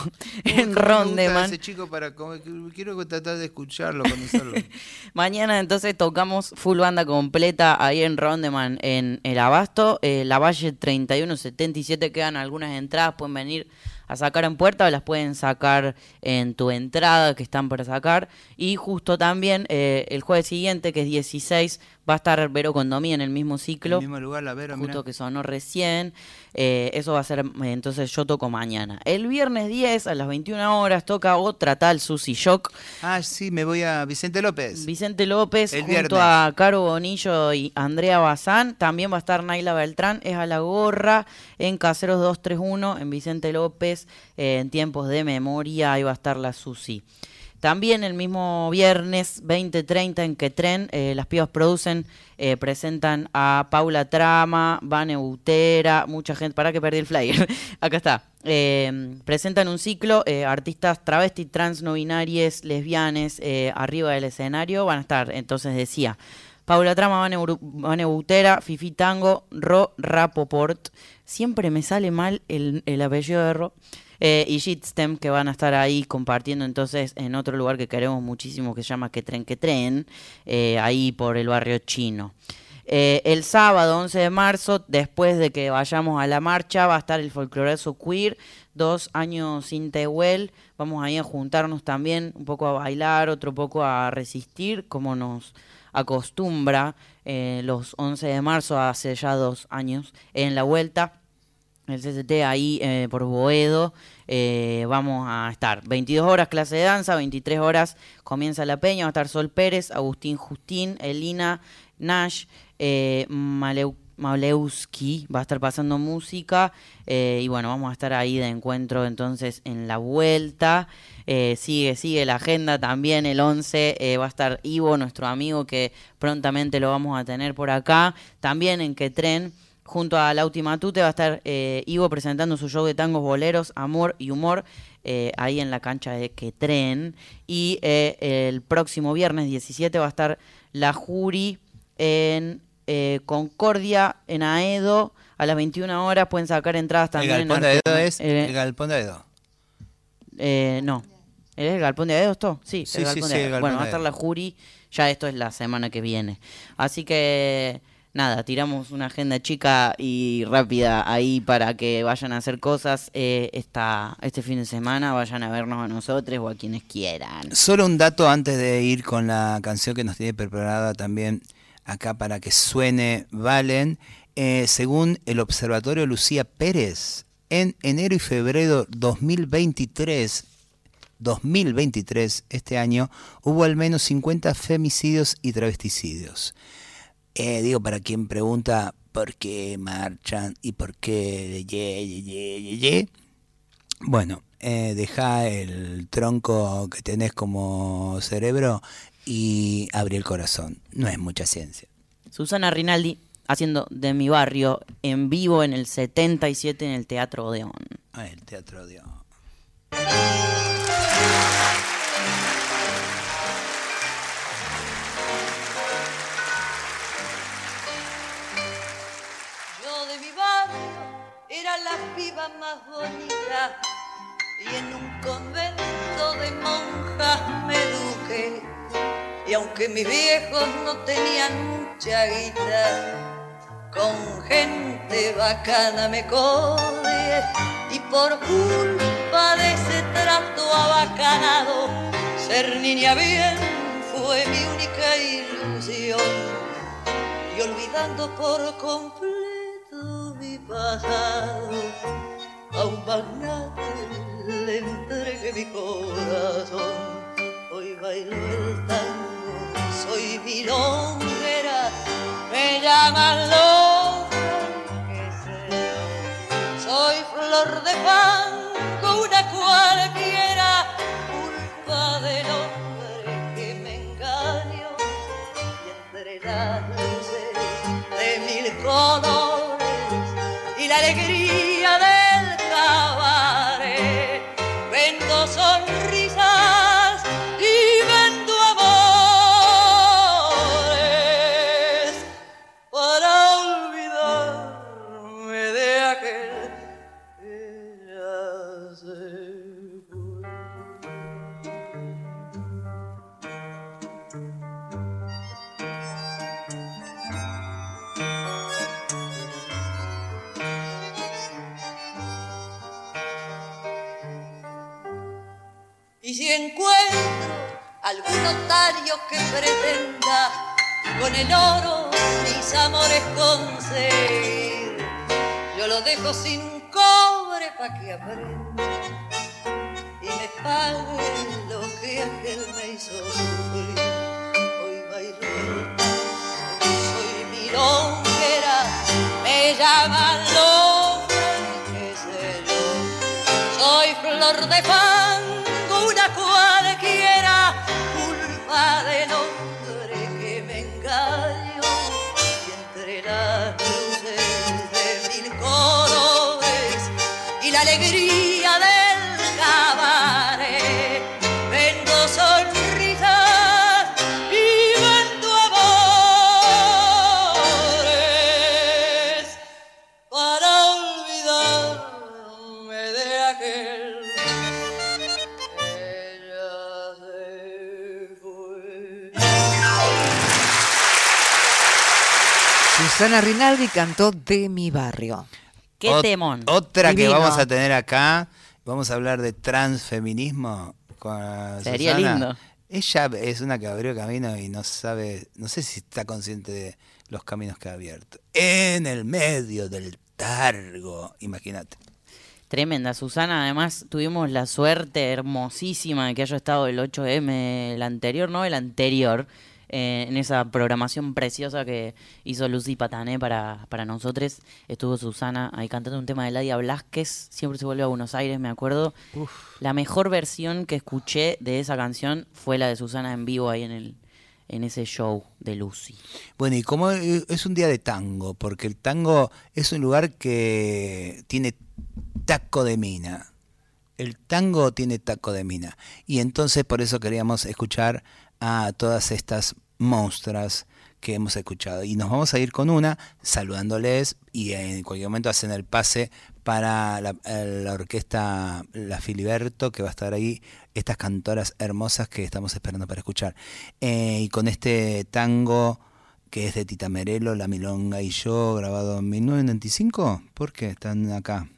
en Rondeman. ese chico para comer, quiero tratar de escucharlo, conocerlo. Mañana entonces tocamos full banda completa ahí en Rondeman en el Abasto. Eh, la Valle 3177 quedan algunas entradas, pueden venir a sacar en puerta o las pueden sacar en tu entrada que están para sacar. Y justo también eh, el jueves siguiente, que es 16, va a estar Vero Condomí en el mismo ciclo. En el mismo lugar, la Vero, justo mirá. que sonó recién. Eh, eso va a ser, eh, entonces yo toco mañana. El viernes 10 a las 21 horas toca otra tal Susi Shock. Ah, sí, me voy a Vicente López. Vicente López El junto viernes. a Caro Bonillo y Andrea Bazán. También va a estar Naila Beltrán, es a la gorra en Caseros 231 en Vicente López. eh, en tiempos de memoria, ahí va a estar la Susi. También el mismo viernes 20.30 en Quetren, eh, las pibas producen, eh, presentan a Paula Trama, Vane Butera, mucha gente, para que perdí el flyer, acá está. Eh, presentan un ciclo, eh, artistas travesti, trans, no binarias, lesbianes, eh, arriba del escenario, van a estar, entonces decía, Paula Trama, Vane Butera, Fifi Tango, Ro Rapoport, siempre me sale mal el, el apellido de Ro, eh, y Jitstem que van a estar ahí compartiendo entonces en otro lugar que queremos muchísimo que se llama Que Tren Que Tren, eh, ahí por el barrio chino. Eh, el sábado 11 de marzo, después de que vayamos a la marcha, va a estar el folcloreso queer, dos años sin Tehuel, vamos ahí a juntarnos también un poco a bailar, otro poco a resistir, como nos acostumbra los 11 de marzo, hace ya dos años, en la vuelta el CCT ahí eh, por Boedo. eh, vamos a estar 22 horas clase de danza, 23 horas comienza la peña, va a estar Sol Pérez, Agustín Justín, Elina, Nash, eh, Maulewski va a estar pasando música eh, y bueno, vamos a estar ahí de encuentro entonces en la vuelta. Sigue, sigue la agenda también el 11 eh, va a estar Ivo, nuestro amigo que prontamente lo vamos a tener por acá. También en que tren junto a Lauti Matute va a estar eh, Ivo presentando su show de tangos boleros, amor y humor eh, ahí en la cancha de Quetren. Y eh, el próximo viernes 17 va a estar la Jury en Concordia, en Aedo, a las 21 horas. Pueden sacar entradas El también. en galpón de Aedo es el galpón de Aedo. eh, no. ¿Es el galpón de Aedo esto? Sí, Sí, el galpón sí, de el Aedo. galpón Bueno, de va a estar la Jury, ya esto es la semana que viene. Así que nada, tiramos una agenda chica y rápida ahí para que vayan a hacer cosas eh, esta, este fin de semana, vayan a vernos a nosotros o a quienes quieran. Solo un dato antes de ir con la canción que nos tiene preparada también acá para que suene Valen. Eh, según el Observatorio Lucía Pérez, en enero y febrero 2023, 2023, este año, hubo al menos 50 femicidios y travesticidios. Eh, digo, para quien pregunta por qué marchan y por qué ye, ye, ye, ye, ye. Bueno, eh, deja el tronco que tenés como cerebro y abrí el corazón. No es mucha ciencia. Susana Rinaldi haciendo de mi barrio en vivo en el 77 en el Teatro Odeón. Ah, el teatro de... era la piba más bonita y en un convento de monjas me eduqué. Y aunque mis viejos no tenían mucha guita, con gente bacana me codé y por culpa de ese trato abacanado, ser niña bien fue mi única ilusión y olvidando por completo mi pasado, a un magnate le entregué mi corazón. Hoy bailo el tango, soy milonguera, me llaman loca, sé yo. Soy flor de fango, con el oro mis amores conseguir, yo lo dejo sin cobre pa' que aprenda y me pague lo que aquel me hizo sufrir. Hoy tango, soy milonguera, me llaman loca, qué sé yo. Soy flor de fango, Susana Rinaldi cantó De mi barrio. ¡Qué Ot- temón! Otra que vamos a tener acá, vamos a hablar de transfeminismo con Sería Susana. lindo. Ella es una que abrió camino y no sabe, no sé si está consciente de los caminos que ha abierto. En el medio del targo, imagínate. Tremenda, Susana. Además, tuvimos la suerte hermosísima de que haya estado el 8M, el anterior, no el anterior, eh, en esa programación preciosa que hizo Lucy Patané para, para nosotros. Estuvo Susana ahí cantando un tema de Ladia Blasquez, siempre se vuelve a Buenos Aires, me acuerdo. La mejor versión que escuché de esa canción fue la de Susana en vivo ahí en el en ese show de Lucy. Bueno, y como es un día de tango, porque el tango es un lugar que tiene taco de mina. El tango tiene taco de mina. Y entonces por eso queríamos escuchar a todas estas monstruas que hemos escuchado. Y nos vamos a ir con una, saludándoles y en cualquier momento hacen el pase para la, la, orquesta La Filiberto, que va a estar ahí, estas cantoras hermosas que estamos esperando para escuchar. Eh, y con este tango que es de Tita Merelo, La Milonga y yo, grabado en 1995, ¿por qué están acá?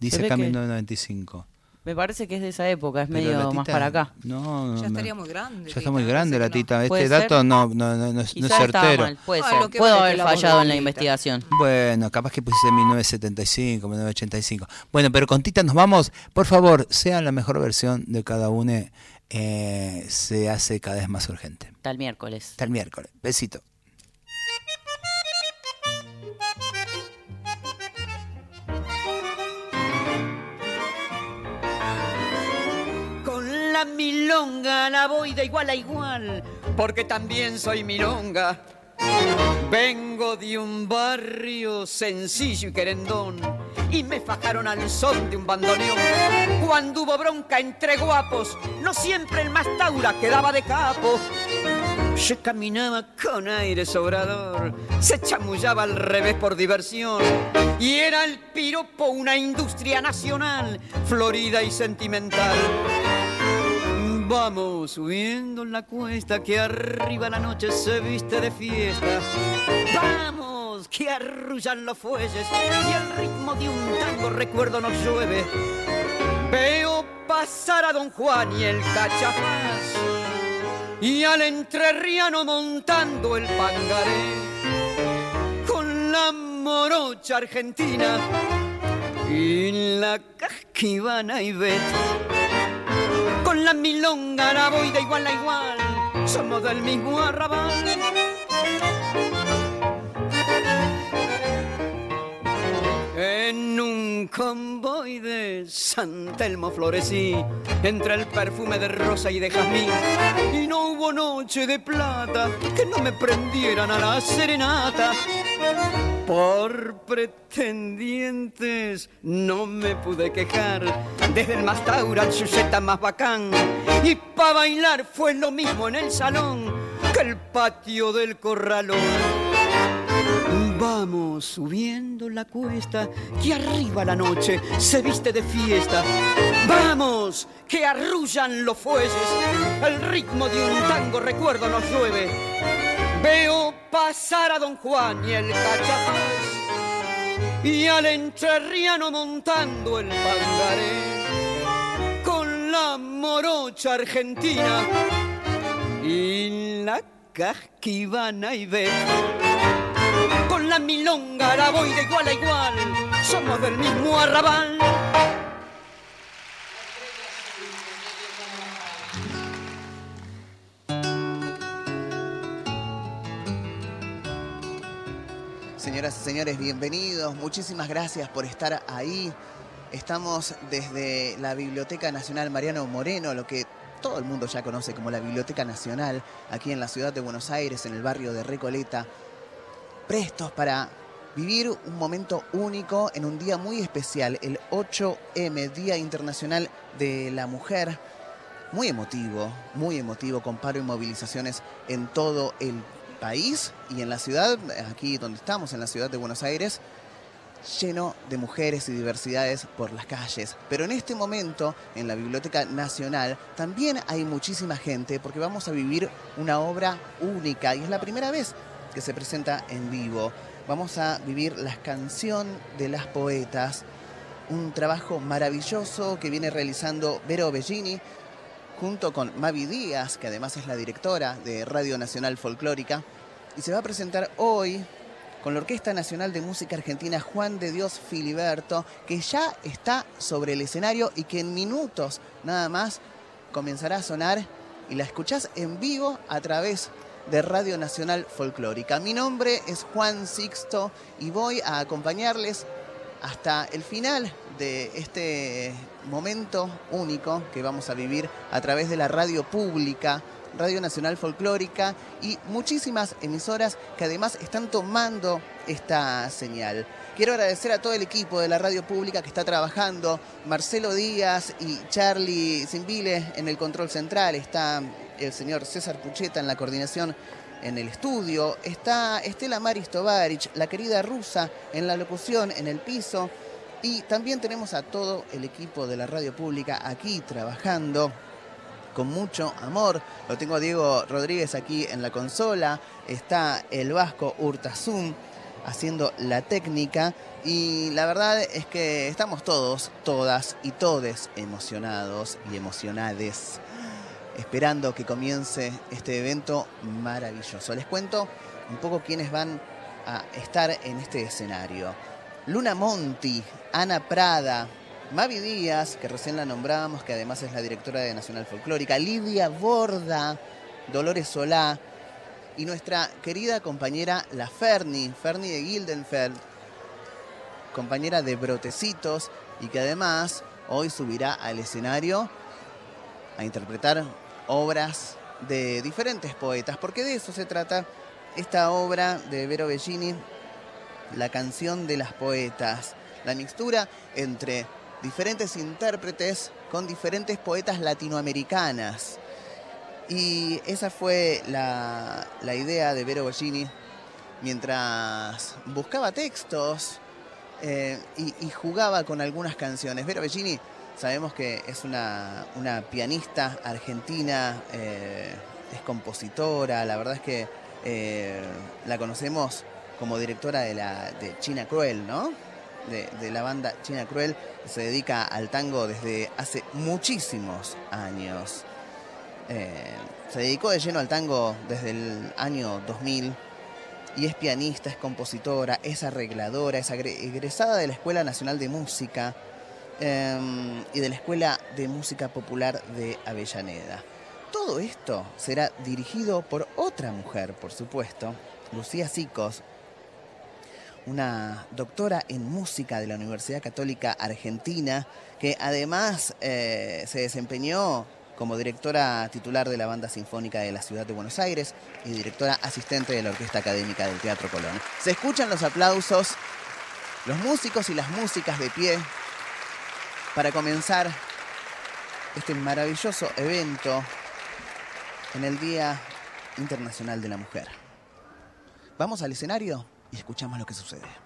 Dice acá 1995. Me parece que es de esa época, es medio más para acá. No, no ya estaría muy grande. Ya está muy grande la tita. Este dato no, no, no, no, es certero. Mal, puede ah, ser. Puedo haber fallado en la investigación. Bueno, capaz que puse 1975, 1985. Bueno, pero con Tita nos vamos. Por favor, sea la mejor versión de cada uno. Eh, se hace cada vez más urgente. Tal miércoles. Tal miércoles. Besito. Milonga la voy de igual a igual, porque también soy milonga. Vengo de un barrio sencillo y querendón y me fajaron al son de un bandoneón. Cuando hubo bronca entre guapos, no siempre el más taura quedaba de capo. Se caminaba con aire sobrador, se chamullaba al revés por diversión y era el piropo una industria nacional, florida y sentimental. Vamos subiendo la cuesta que arriba la noche se viste de fiesta. Vamos, que arrullan los fuelles y el ritmo de un tango recuerdo nos llueve. Veo pasar a Don Juan y el cachafaz y al entrerriano montando el pangaré con la morocha argentina y la casquivana y bet con la milonga la voy de igual a igual, somos del mismo arrabal. En un convoy de San Telmo florecí entre el perfume de rosa y de jazmín y no hubo noche de plata que no me prendieran a la serenata por pretendientes no me pude quejar, desde el más taura al más bacán. Y pa' bailar fue lo mismo en el salón que el patio del corralón. Vamos subiendo la cuesta, que arriba la noche se viste de fiesta. Vamos, que arrullan los fuelles, el ritmo de un tango recuerdo nos llueve. Veo pasar a Don Juan y el cachapaz y al entrerriano montando el pangaré con la morocha argentina y la casquivana y con milonga la voy de igual a igual somos del mismo arrabal Señoras y señores, bienvenidos. Muchísimas gracias por estar ahí. Estamos desde la Biblioteca Nacional Mariano Moreno, lo que todo el mundo ya conoce como la Biblioteca Nacional, aquí en la ciudad de Buenos Aires, en el barrio de Recoleta, prestos para vivir un momento único en un día muy especial, el 8M, Día Internacional de la Mujer. Muy emotivo, muy emotivo, con paro y movilizaciones en todo el país y en la ciudad, aquí donde estamos, en la ciudad de Buenos Aires, lleno de mujeres y diversidades por las calles. Pero en este momento, en la Biblioteca Nacional, también hay muchísima gente porque vamos a vivir una obra única y es la primera vez que se presenta en vivo. Vamos a vivir la canción de las poetas, un trabajo maravilloso que viene realizando Vero Bellini junto con Mavi Díaz, que además es la directora de Radio Nacional Folclórica, y se va a presentar hoy con la Orquesta Nacional de Música Argentina Juan de Dios Filiberto, que ya está sobre el escenario y que en minutos nada más comenzará a sonar y la escuchás en vivo a través de Radio Nacional Folclórica. Mi nombre es Juan Sixto y voy a acompañarles hasta el final de este momento único que vamos a vivir a través de la radio pública, Radio Nacional Folclórica y muchísimas emisoras que además están tomando esta señal. Quiero agradecer a todo el equipo de la radio pública que está trabajando, Marcelo Díaz y Charlie Zimbile en el control central, está el señor César Pucheta en la coordinación en el estudio, está Estela Maris Tovarich, la querida rusa en la locución, en el piso, y también tenemos a todo el equipo de la radio pública aquí trabajando con mucho amor. Lo tengo a Diego Rodríguez aquí en la consola, está el Vasco Urtazum haciendo la técnica. Y la verdad es que estamos todos, todas y todes emocionados y emocionades esperando que comience este evento maravilloso. Les cuento un poco quiénes van a estar en este escenario. Luna Monti, Ana Prada, Mavi Díaz, que recién la nombramos, que además es la directora de Nacional Folclórica, Lidia Borda, Dolores Solá y nuestra querida compañera La Ferni, Ferni de Gildenfeld, compañera de Brotecitos y que además hoy subirá al escenario a interpretar obras de diferentes poetas, porque de eso se trata esta obra de Vero Bellini, la canción de las poetas, la mixtura entre diferentes intérpretes con diferentes poetas latinoamericanas. Y esa fue la, idea de Vero Bellini mientras buscaba textos eh, y, y, jugaba con algunas canciones. Vero Bellini Sabemos que es una, pianista argentina, eh, es compositora, la verdad es que eh, la conocemos como directora de, la, de China Cruel, ¿no? De, la banda China Cruel, se dedica al tango desde hace muchísimos años. Eh, se dedicó de lleno al tango desde el año 2000 y es pianista, es compositora, es arregladora, es egresada de la Escuela Nacional de Música Em, y de la Escuela de Música Popular de Avellaneda. Todo esto será dirigido por otra mujer, por supuesto, Lucía Sicos, una doctora en música de la Universidad Católica Argentina, que además eh, se desempeñó como directora titular de la Banda Sinfónica de la Ciudad de Buenos Aires y directora asistente de la Orquesta Académica del Teatro Colón. Se escuchan los aplausos, los músicos y las músicas de pie para comenzar este maravilloso evento en el Día Internacional de la Mujer. Vamos al escenario y escuchamos lo que sucede.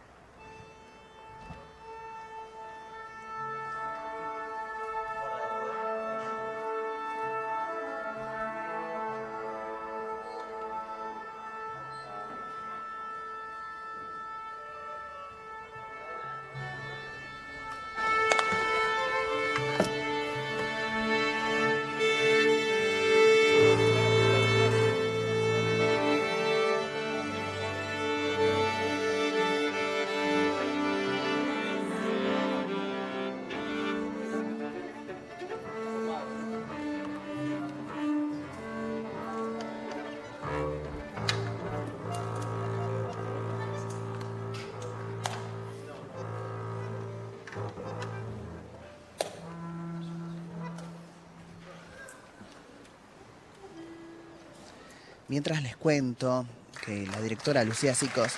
Mientras les cuento que la directora Lucía Sicos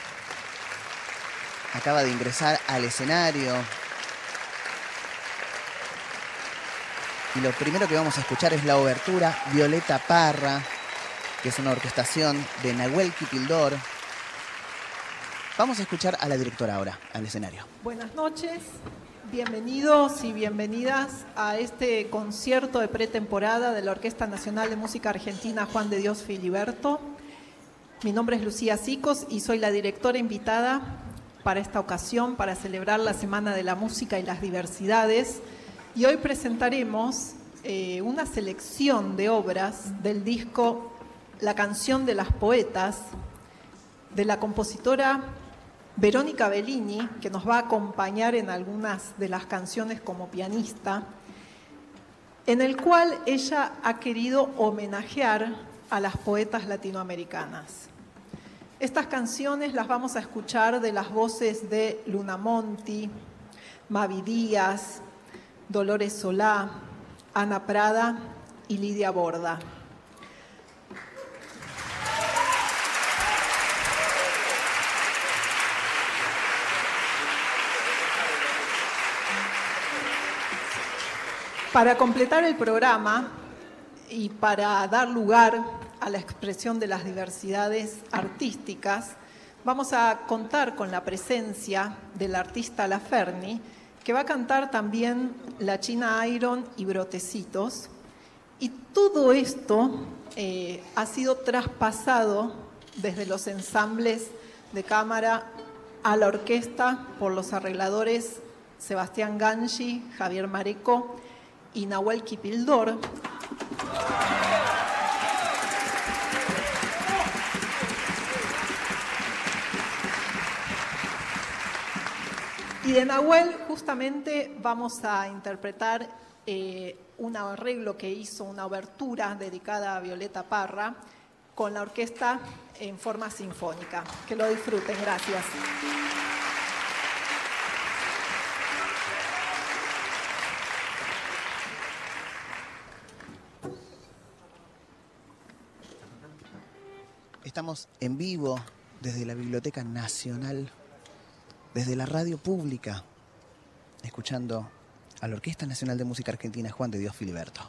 acaba de ingresar al escenario. Y lo primero que vamos a escuchar es la obertura Violeta Parra, que es una orquestación de Nahuel Kipildor. Vamos a escuchar a la directora ahora, al escenario. Buenas noches, bienvenidos y bienvenidas a este concierto de pretemporada de la Orquesta Nacional de Música Argentina Juan de Dios Filiberto. Mi nombre es Lucía Sicos y soy la directora invitada para esta ocasión, para celebrar la Semana de la Música y las Diversidades. Y hoy presentaremos eh, una selección de obras del disco La canción de las poetas, de la compositora Verónica Bellini, que nos va a acompañar en algunas de las canciones como pianista, en el cual ella ha querido homenajear a las poetas latinoamericanas. Estas canciones las vamos a escuchar de las voces de Luna Monti, Mavi Díaz, Dolores Solá, Ana Prada y Lidia Borda. Para completar el programa y para dar lugar a la expresión de las diversidades artísticas, vamos a contar con la presencia del artista La Ferni, que va a cantar también La China Iron y Brotecitos. Y todo esto eh, ha sido traspasado desde los ensambles de cámara a la orquesta por los arregladores Sebastián Gangi, Javier Mareco y Nahuel Kipildor. Y de Nahuel justamente vamos a interpretar eh, un arreglo que hizo, una obertura dedicada a Violeta Parra con la orquesta en forma sinfónica. Que lo disfruten, gracias. Estamos en vivo desde la Biblioteca Nacional, desde la radio pública, escuchando a la Orquesta Nacional de Música Argentina Juan de Dios Filiberto.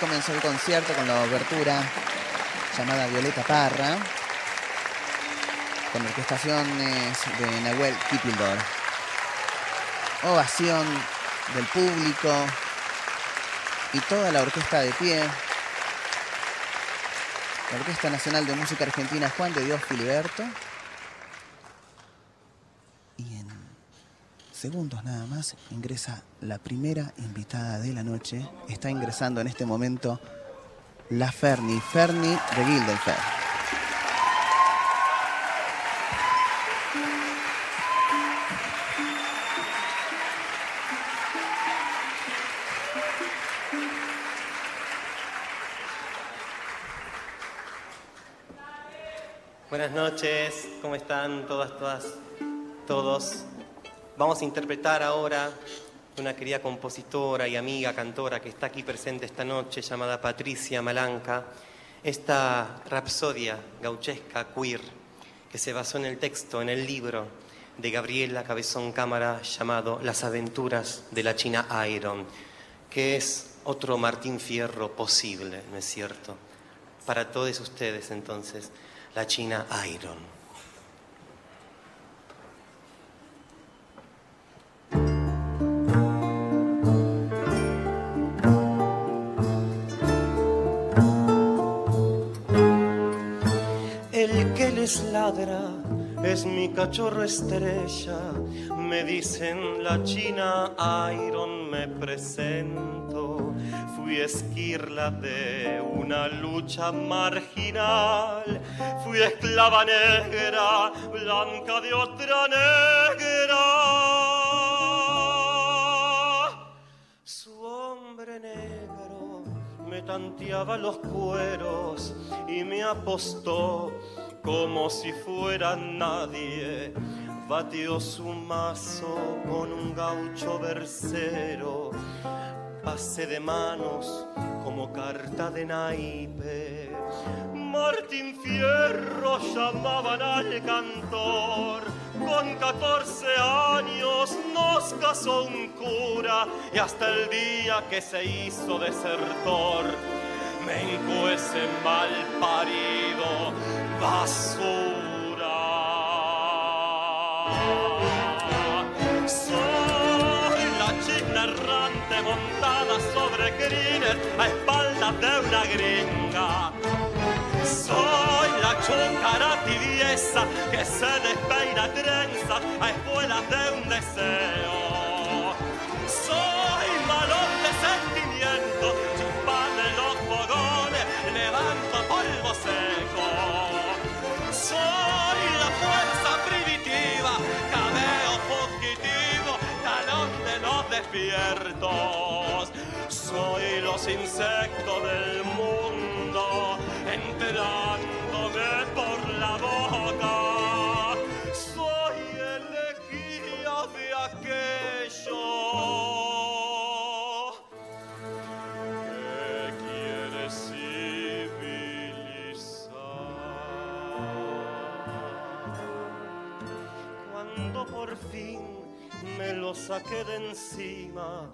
Comenzó el concierto con la obertura llamada Violeta Parra, con orquestaciones de Nahuel Kipildor. Ovación del público y toda la orquesta de pie. La Orquesta Nacional de Música Argentina Juan de Dios Filiberto. Segundos nada más ingresa la primera invitada de la noche. Está ingresando en este momento la Ferni, Ferni de Gildenfer. Buenas noches, ¿cómo están todas, todas, todos? Vamos a interpretar ahora una querida compositora y amiga cantora que está aquí presente esta noche, llamada Patricia Malanca, esta rapsodia gauchesca queer que se basó en el texto, en el libro de Gabriela Cabezón Cámara llamado Las aventuras de la China Iron, que es otro Martín Fierro posible, ¿no es cierto? Para todos ustedes entonces, la China Iron. Les ladra es mi cachorro estrella. Me dicen la China Iron, me presento. Fui esquirla de una lucha marginal. Fui esclava negra, blanca de otra negra. Me tanteaba los cueros y me apostó como si fuera nadie. Batió su mazo con un gaucho versero. Pase de manos como carta de naipe. Martín Fierro llamaban al cantor. Con 14 años nos casó un cura y hasta el día que se hizo desertor me hincó ese mal parido basura. Soy la china errante montada sobre crines a espaldas de una gringa. Soy la tibieza que se despeina trenza a espuelas de un deseo. Soy malón de sentimiento, chispa de los fogones, levanto polvo seco. Soy la fuerza primitiva, cabeo fugitivo, talón de los despiertos. Soy los insectos del enterándome por la boca. Soy elegía de aquello que quiere civilizar. Cuando por fin me lo saqué de encima,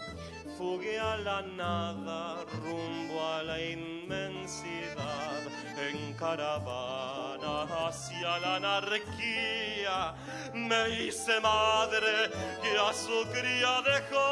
fugué a la nada rumbo a la inmensidad en caravana hacia la anarquía. Me hice madre que a su cría dejó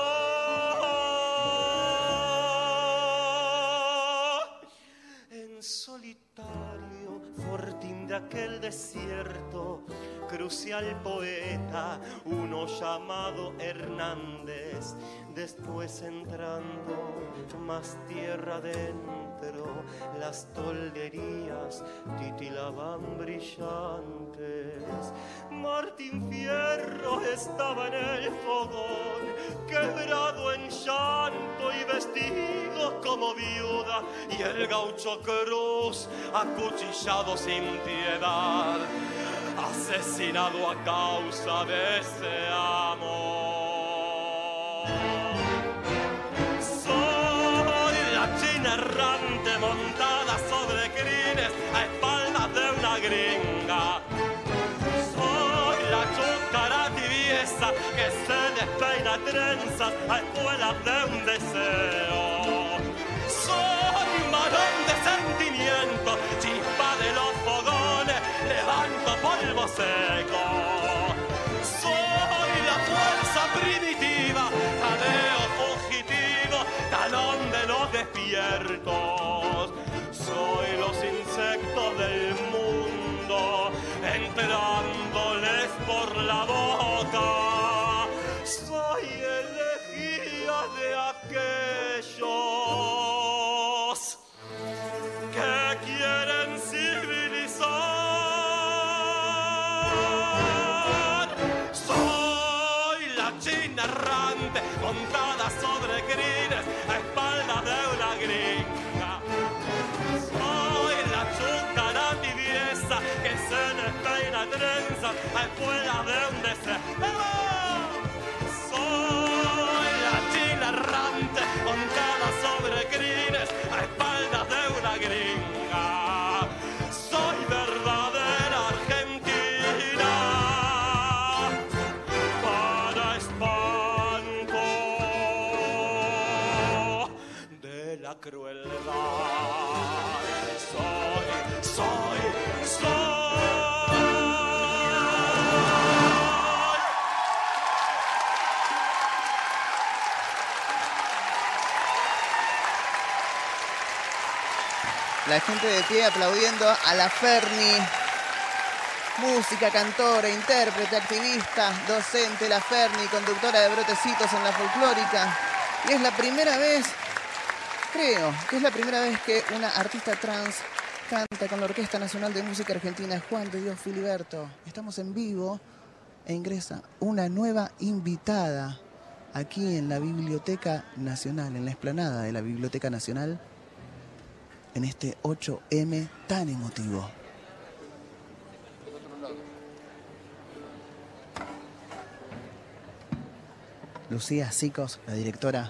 en solitario, fortín de aquel desierto, crucé al poeta, uno llamado Hernández, después entrando más tierra adentro, las tolderías titilaban brillantes. Martín Fierro estaba en el fogón, quebrado en llanto y vestido como viuda, y el gaucho Cruz acuchillado sin piedad, asesinado a causa de ese amor. Soy la china errante montada sobre crines a espaldas de una gringa. Soy la chúcara tibieza que se despeina trenzas a espuelas de un deseo. Soy Balón de sentimiento, polvo seco. Soy la fuerza primitiva, jadeo fugitivo, talón de los despiertos. Soy los insectos del mundo, entrándoles por la boca. Soy elegía de aquellos trenzas a espuelas de un deseo. La gente de pie aplaudiendo a la Ferni. Música, cantora, intérprete, activista, docente, la Ferni, conductora de brotecitos en la folclórica. Y es la primera vez, creo, que es la primera vez que una artista trans canta con la Orquesta Nacional de Música Argentina, Juan de Dios Filiberto. Estamos en vivo e ingresa una nueva invitada aquí en la Biblioteca Nacional, en la explanada de la Biblioteca Nacional en este 8M tan emotivo. Lucía Sicos, la directora,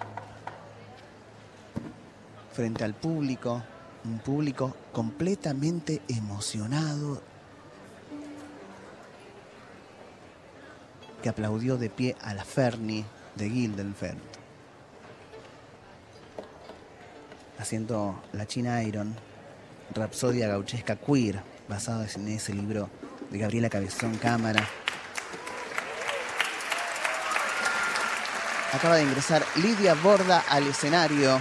frente al público, un público completamente emocionado, que aplaudió de pie a la Ferni de Gildenfeld. Haciendo La China Iron, Rapsodia Gauchesca Queer, basado en ese libro de Gabriela Cabezón Cámara. Acaba de ingresar Lidia Borda al escenario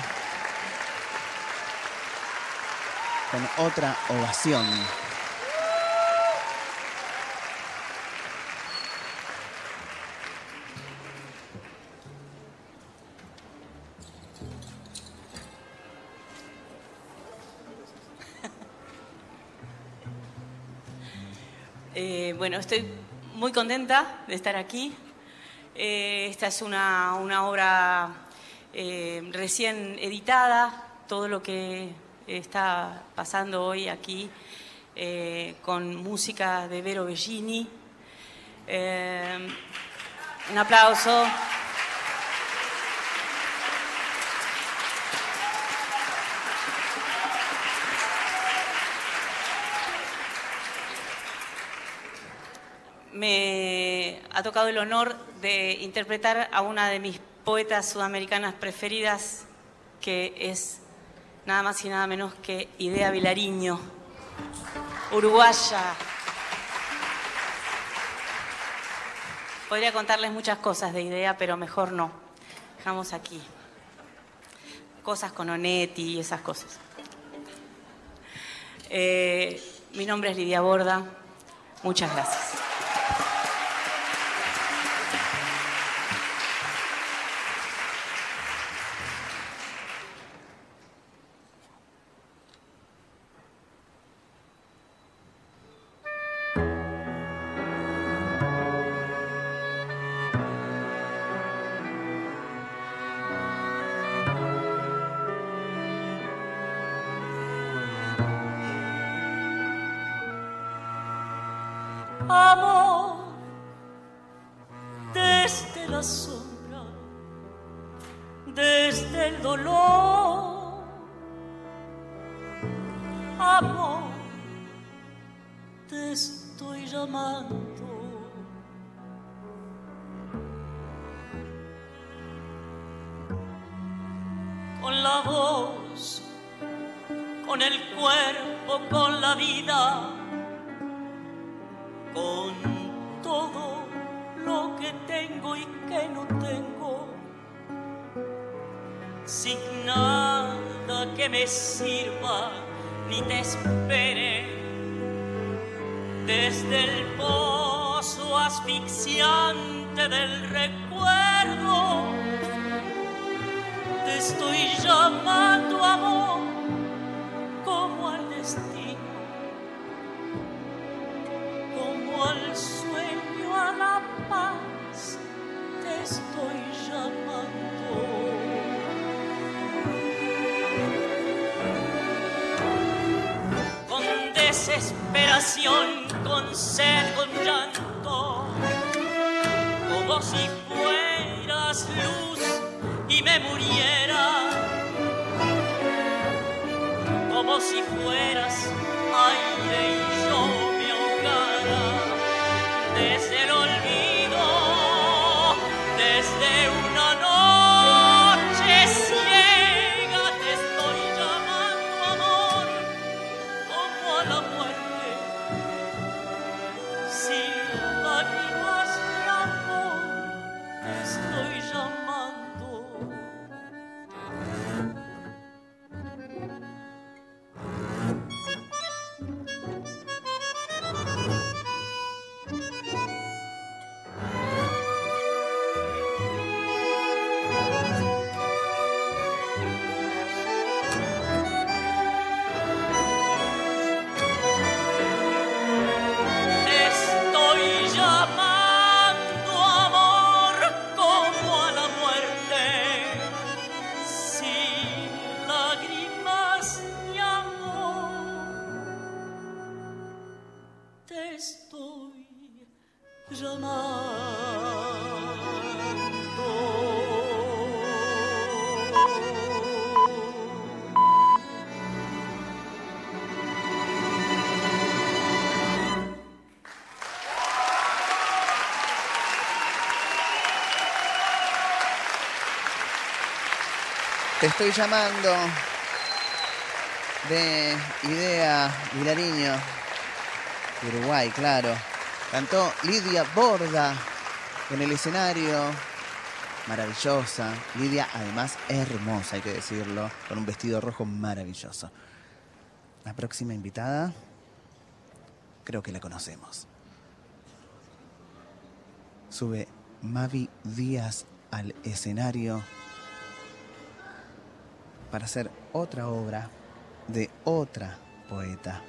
con otra ovación. Eh, bueno, estoy muy contenta de estar aquí. Eh, esta es una, obra eh, recién editada, todo lo que está pasando hoy aquí con música de Vero Bellini. Un aplauso. Me ha tocado el honor de interpretar a una de mis poetas sudamericanas preferidas, que es nada más y nada menos que Idea Vilariño, uruguaya. Podría contarles muchas cosas de Idea, pero mejor no. Dejamos aquí. Cosas con Onetti y esas cosas. Eh, mi nombre es Lidia Borda. Muchas gracias. Estoy llamando de Idea Vilariño, Uruguay, claro. Cantó Lidia Borda en el escenario. Maravillosa. Lidia, además, hermosa, hay que decirlo, con un vestido rojo maravilloso. La próxima invitada, creo que la conocemos. Sube Mavi Díaz al escenario para hacer otra obra de otra poeta,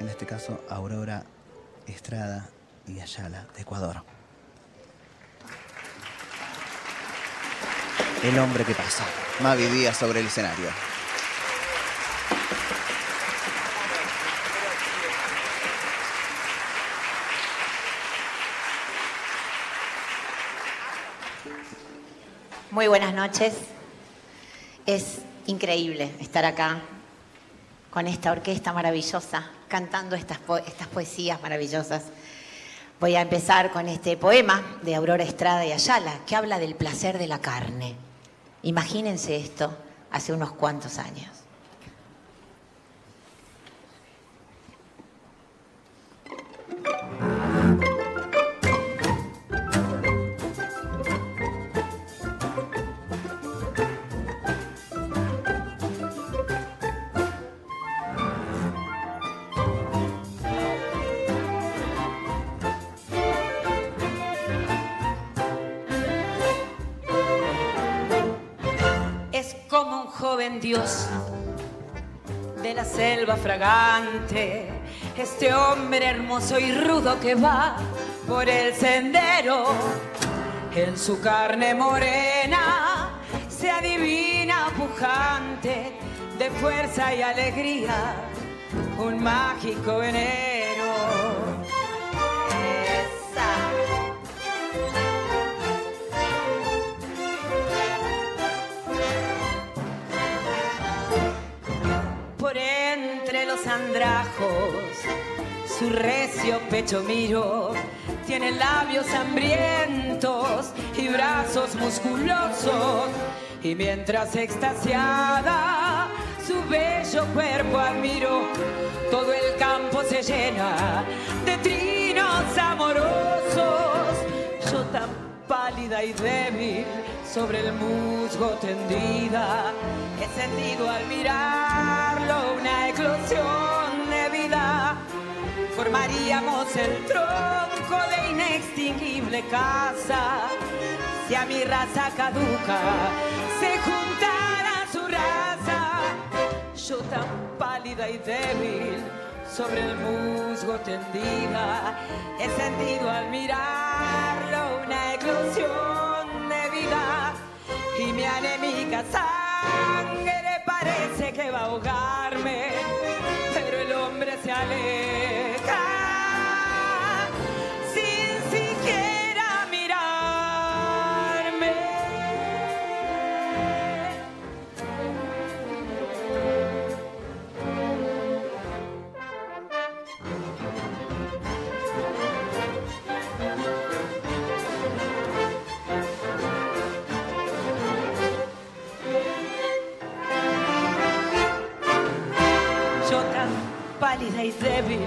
en este caso Aurora Estrada y Ayala de Ecuador. El hombre que pasa. Mavi Díaz sobre el escenario. Muy buenas noches. Es increíble estar acá con esta orquesta maravillosa, cantando estas, estas poesías maravillosas. Voy a empezar con este poema de Aurora Estrada y Ayala, que habla del placer de la carne. Imagínense esto hace unos cuantos años. Este hombre hermoso y rudo que va por el sendero. En su carne morena se adivina pujante de fuerza y alegría, un mágico venero. Andrajos. Su recio pecho miro, tiene labios hambrientos y brazos musculosos. Y mientras extasiada su bello cuerpo admiro, todo el campo se llena de trinos amorosos. Yo tan pálida y débil sobre el musgo tendida, he sentido al mirarlo una eclosión de vida. Formaríamos el tronco de inextinguible casa si a mi raza caduca se juntara su raza. Yo tan pálida y débil sobre el musgo tendida, he sentido al mirarlo una eclosión anémica sangre parece que va a ahogarme, pero el hombre se aleja pálida y débil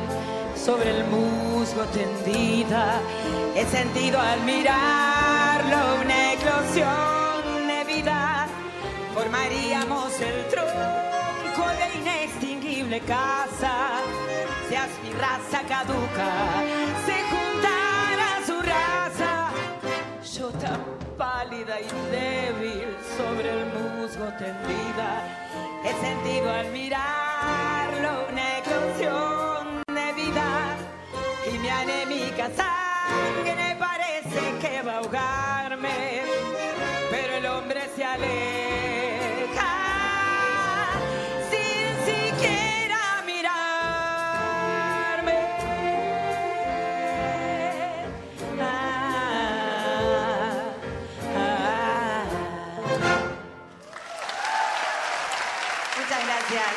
sobre el musgo tendida, he sentido al mirarlo una eclosión de vida. Formaríamos el tronco de inextinguible casa, si a mi raza caduca se juntara su raza. Yo tan pálida y débil sobre el musgo tendida, he sentido al mirarlo una anémica sangre parece que va a ahogarme, pero el hombre se aleja sin siquiera mirarme. Ah, ah. Muchas gracias.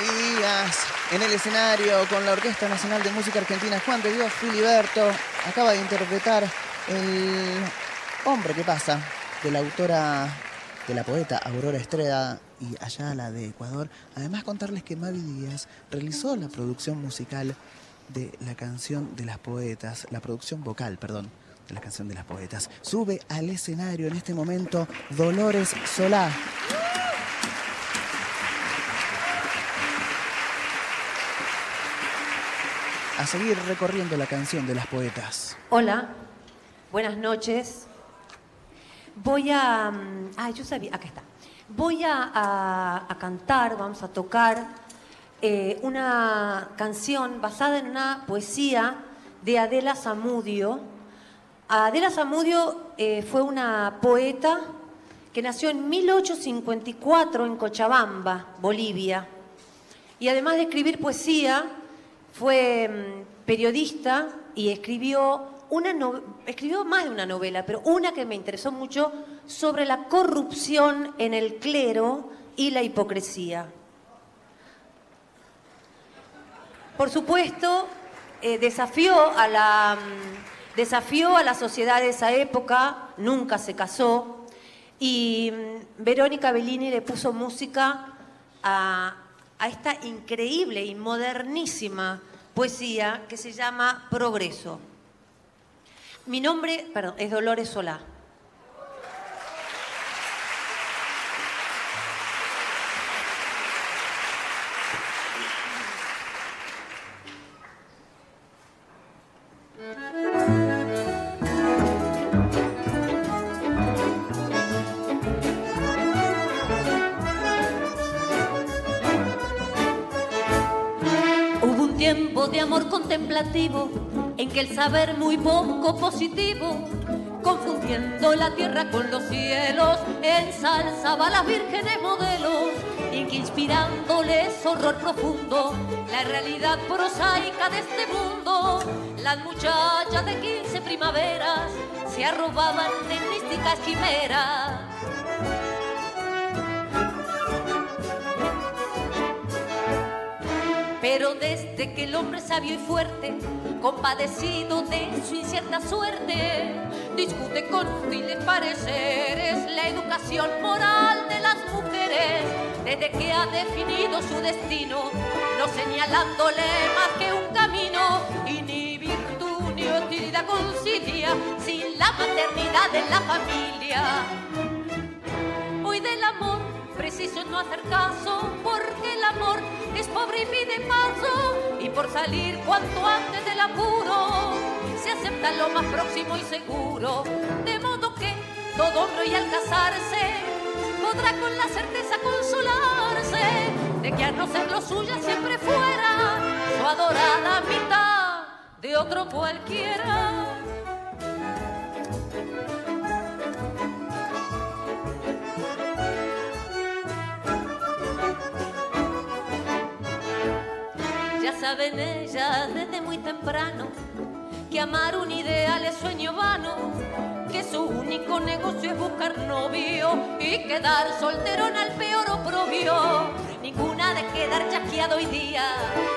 Díaz en el escenario con la Orquesta Nacional de Música Argentina, Juan de Dios Filiberto, acaba de interpretar el hombre que pasa de la autora, de la poeta Aurora Estrella y Ayala de Ecuador. Además contarles que Mavi Díaz realizó la producción musical de la canción de las poetas, la producción vocal, perdón, de la canción de las poetas. Sube al escenario en este momento Dolores Solá. A seguir recorriendo la canción de las poetas. Hola, buenas noches. Voy a... Ah, yo sabía, acá está. Voy a, a- a cantar, vamos a tocar eh, una canción basada en una poesía de Adela Zamudio. Adela Zamudio eh, fue una poeta que nació en 1854 en Cochabamba, Bolivia. Y además de escribir poesía, fue mm, periodista y escribió, una escribió más de una novela, pero una que me interesó mucho sobre la corrupción en el clero y la hipocresía. Por supuesto, eh, desafió, a la, mm, desafió a la sociedad de esa época, nunca se casó, y mm, Verónica Bellini le puso música a, a esta increíble y modernísima poesía que se llama Progreso. Mi nombre, es Dolores Solá. En que el saber muy poco positivo, confundiendo la tierra con los cielos, ensalzaba a las vírgenes modelos y que inspirándoles horror profundo, la realidad prosaica de este mundo, las muchachas de 15 primaveras se arrobaban en místicas quimeras. Pero desde que el hombre sabio y fuerte, compadecido de su incierta suerte, discute con útiles pareceres la educación moral de las mujeres, de que ha definido su destino, no señalándole más que un camino y ni virtud ni utilidad concilia sin la maternidad de la familia. Hoy del amor preciso no hacer caso porque el amor es pobre y pide paso y por salir cuanto antes del apuro se acepta lo más próximo y seguro de modo que todo hombre y al casarse podrá con la certeza consolarse de que a no ser lo suya siempre fuera su adorada mitad de otro cualquiera. Saben ellas desde muy temprano que amar un ideal es sueño vano, que su único negocio es buscar novio y quedar solterona al peor oprobio. Ninguna de quedar chasqueado hoy día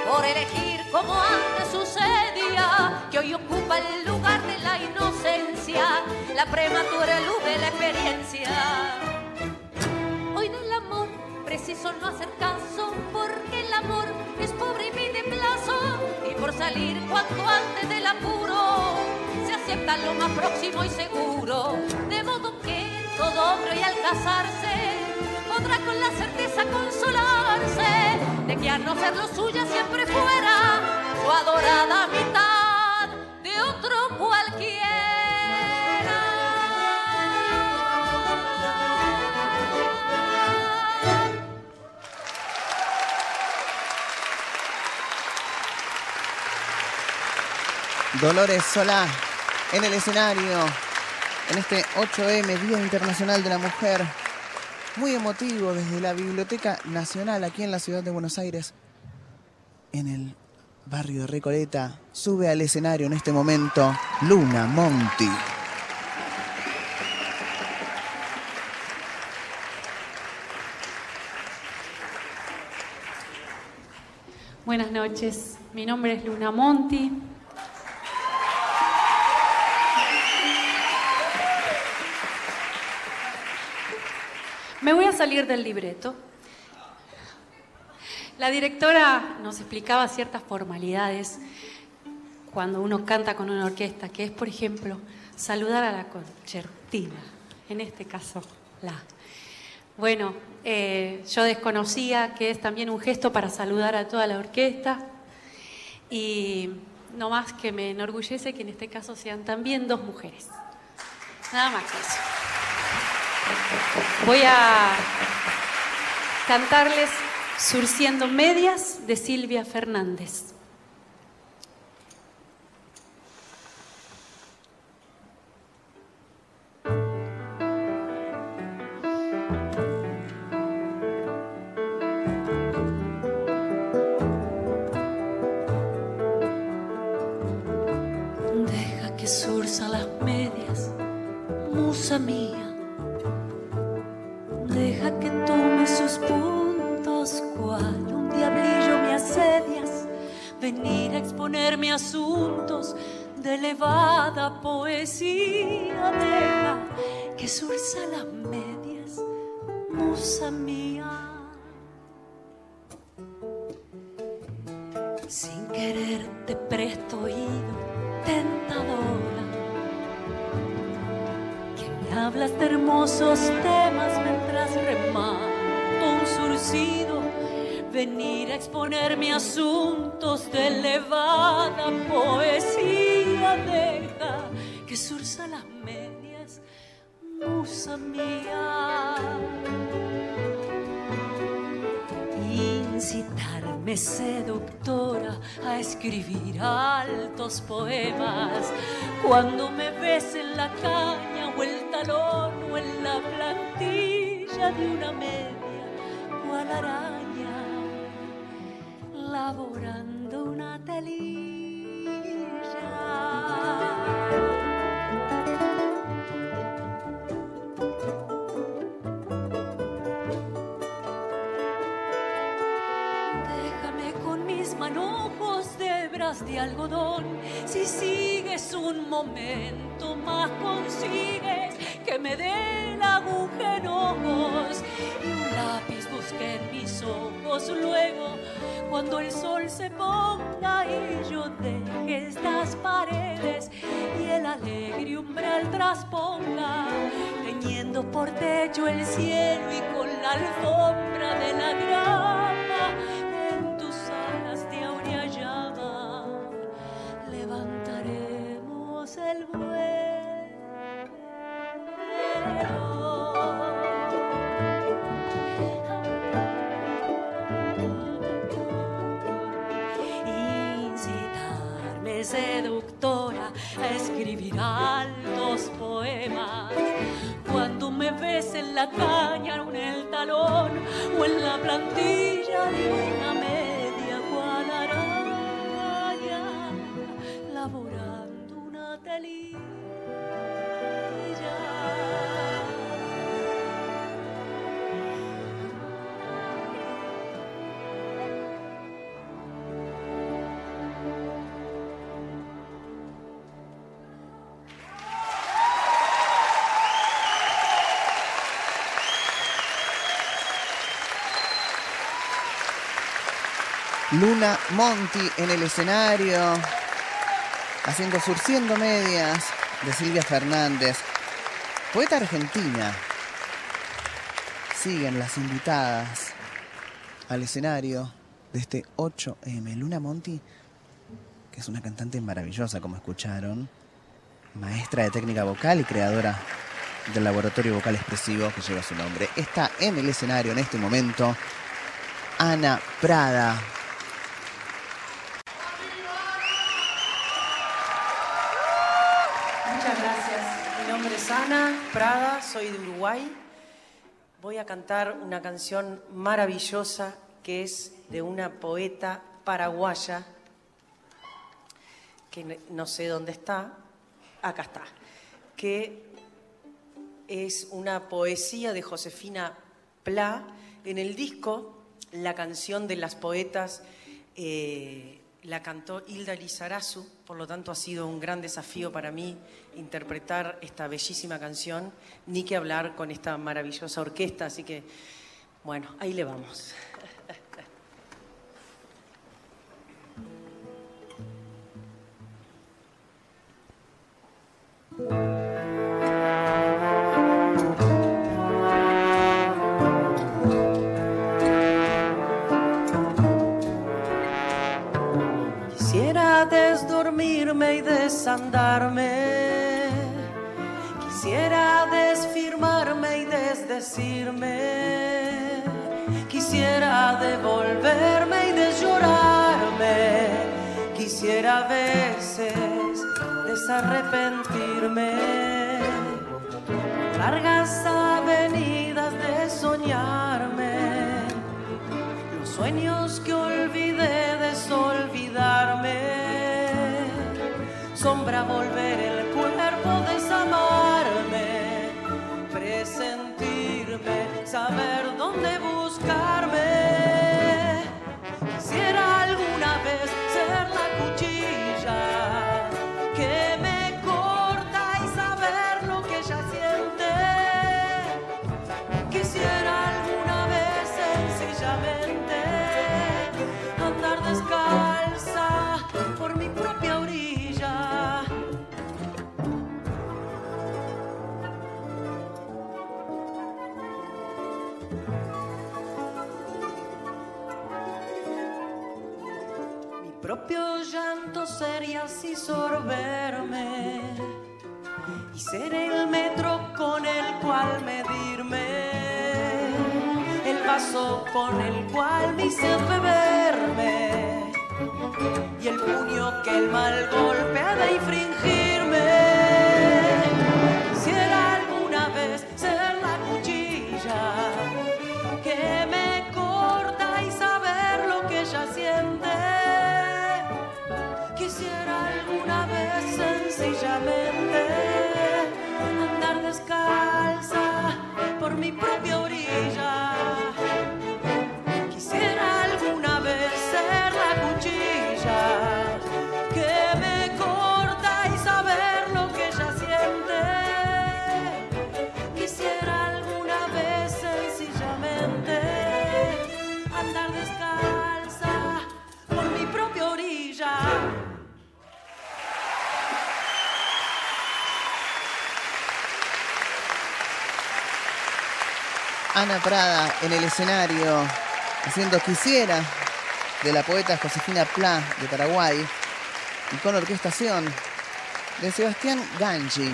por elegir como antes sucedía, que hoy ocupa el lugar de la inocencia, la prematura luz de la experiencia. Hoy del amor preciso no hacer caso porque el amor es pobre y salir cuanto antes del apuro. Se acepta lo más próximo y seguro. De modo que todo hombre y al casarse podrá con la certeza consolarse de que a no ser lo suya siempre fuera su adorada mitad de otro cualquiera Dolores Solá en el escenario en este 8M, Día Internacional de la Mujer. Muy emotivo desde la Biblioteca Nacional aquí en la ciudad de Buenos Aires, en el barrio de Recoleta. Sube al escenario en este momento Luna Monti. Buenas noches, mi nombre es Luna Monti. Me voy a salir del libreto. La directora nos explicaba ciertas formalidades cuando uno canta con una orquesta, que es, por ejemplo, saludar a la concertina, en este caso la. Bueno, eh, yo desconocía que es también un gesto para saludar a toda la orquesta y no más que me enorgullece que en este caso sean también dos mujeres. Nada más que eso. Voy a cantarles Surciendo Medias de Silvia Fernández. Deja que surza las medias, musa mía. Venir a exponerme asuntos de elevada poesía. Deja que surza las medias, musa mía. Sin querer te presto oído, tentadora me hablas de hermosos temas mientras remato un surcido. Venir a exponerme asuntos de elevada poesía. Deja que surza las medias, musa mía. Incitarme seductora a escribir altos poemas cuando me ves en la caña o el talón o en la plantilla de una media cual araña laborando una telilla. Déjame con mis manojos de bras de algodón. Si sigues un momento más, consigues que me dé la aguja en ojos y un lápiz busque que en mis ojos luego, cuando el sol se ponga y yo deje estas paredes y el alegre umbral trasponga, teñiendo por techo el cielo y con la alfombra de la la caña en el talón o en la plantilla Luna Monti en el escenario, haciendo Surciendo Medias de Silvia Fernández, poeta argentina. Siguen las invitadas al escenario de este 8M. Luna Monti, que es una cantante maravillosa, como escucharon, maestra de técnica vocal y creadora del laboratorio vocal expresivo que lleva su nombre. Está en el escenario en este momento Ana Prada. Muchas gracias. Mi nombre es Ana Prada, soy de Uruguay. Voy a cantar una canción maravillosa que es de una poeta paraguaya que no sé dónde está, acá está, que es una poesía de Josefina Pla. En el disco, la canción de las poetas eh, la cantó Hilda Lizarazu, por lo tanto ha sido un gran desafío para mí interpretar esta bellísima canción, ni que hablar con esta maravillosa orquesta, así que, bueno, ahí le vamos. y desandarme. Quisiera desfirmarme y desdecirme. Quisiera devolverme y deslorarme. Quisiera a veces desarrepentirme. Largas avenidas de soñarme. Los sueños que olvidé desolvidarme. Volver el cuerpo, desamarme. Presentirme, saber dónde buscarme. Quisiera propio llanto sería así sorberme y ser el metro con el cual medirme, el vaso con el cual mi sed beberme y el puño que el mal golpe ha de infringirme. Sencillamente. Andar descalza por mi propia Ana Prada en el escenario haciendo Quisiera de la poeta Josefina Pla de Paraguay y con orquestación de Sebastián Gangi.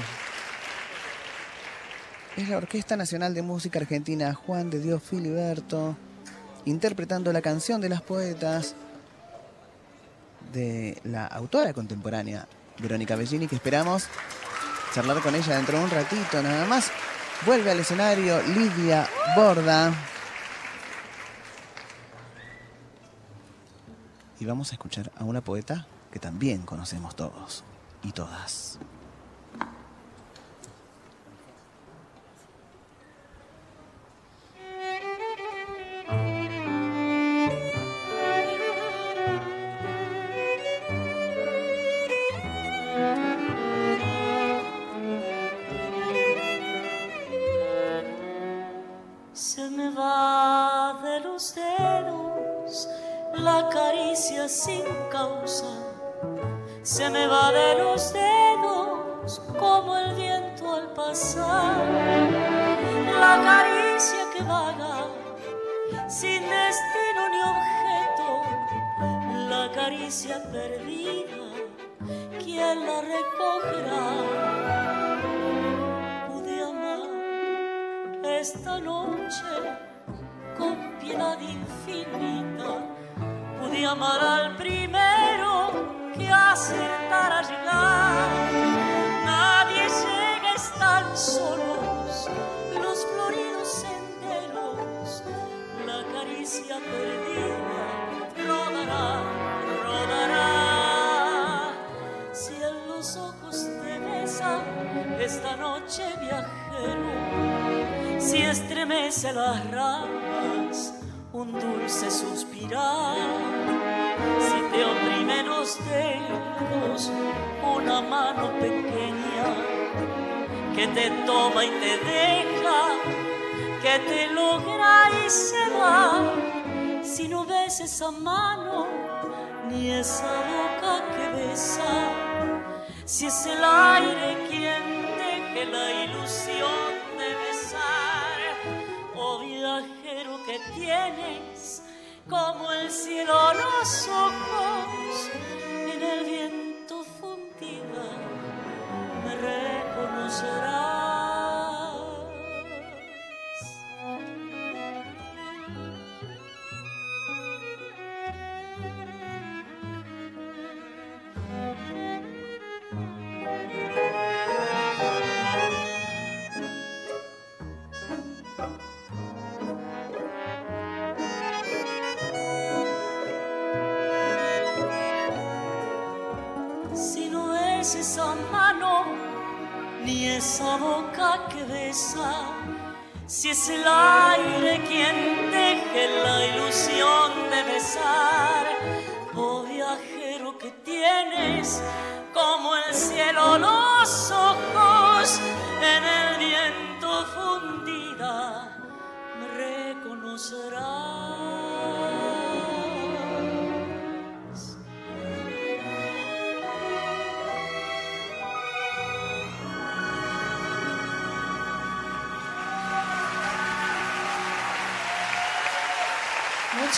Es la Orquesta Nacional de Música Argentina Juan de Dios Filiberto interpretando la canción de las poetas de la autora contemporánea Verónica Bellini que esperamos charlar con ella dentro de un ratito nada más. Vuelve al escenario Lidia Borda. Y vamos a escuchar a una poeta que también conocemos todos y todas. Los dedos la caricia sin causa. Se me va de los dedos como el viento al pasar. La caricia que vaga sin destino ni objeto. La caricia perdida, ¿quién la recogerá? Pude amar esta noche con piedad infinita. Pude amar al primero que acertara llegar. Nadie llega, están solos los floridos senderos. La caricia perdida rodará, rodará. Si en los ojos te besan esta noche viajero si estremece las ramas un dulce suspirar, si te oprimen los dedos una mano pequeña que te toma y te deja, que te logra y se va, si no ves esa mano ni esa boca que besa, si es el aire quien deje la ilusión que tienes como el cielo los ojos si es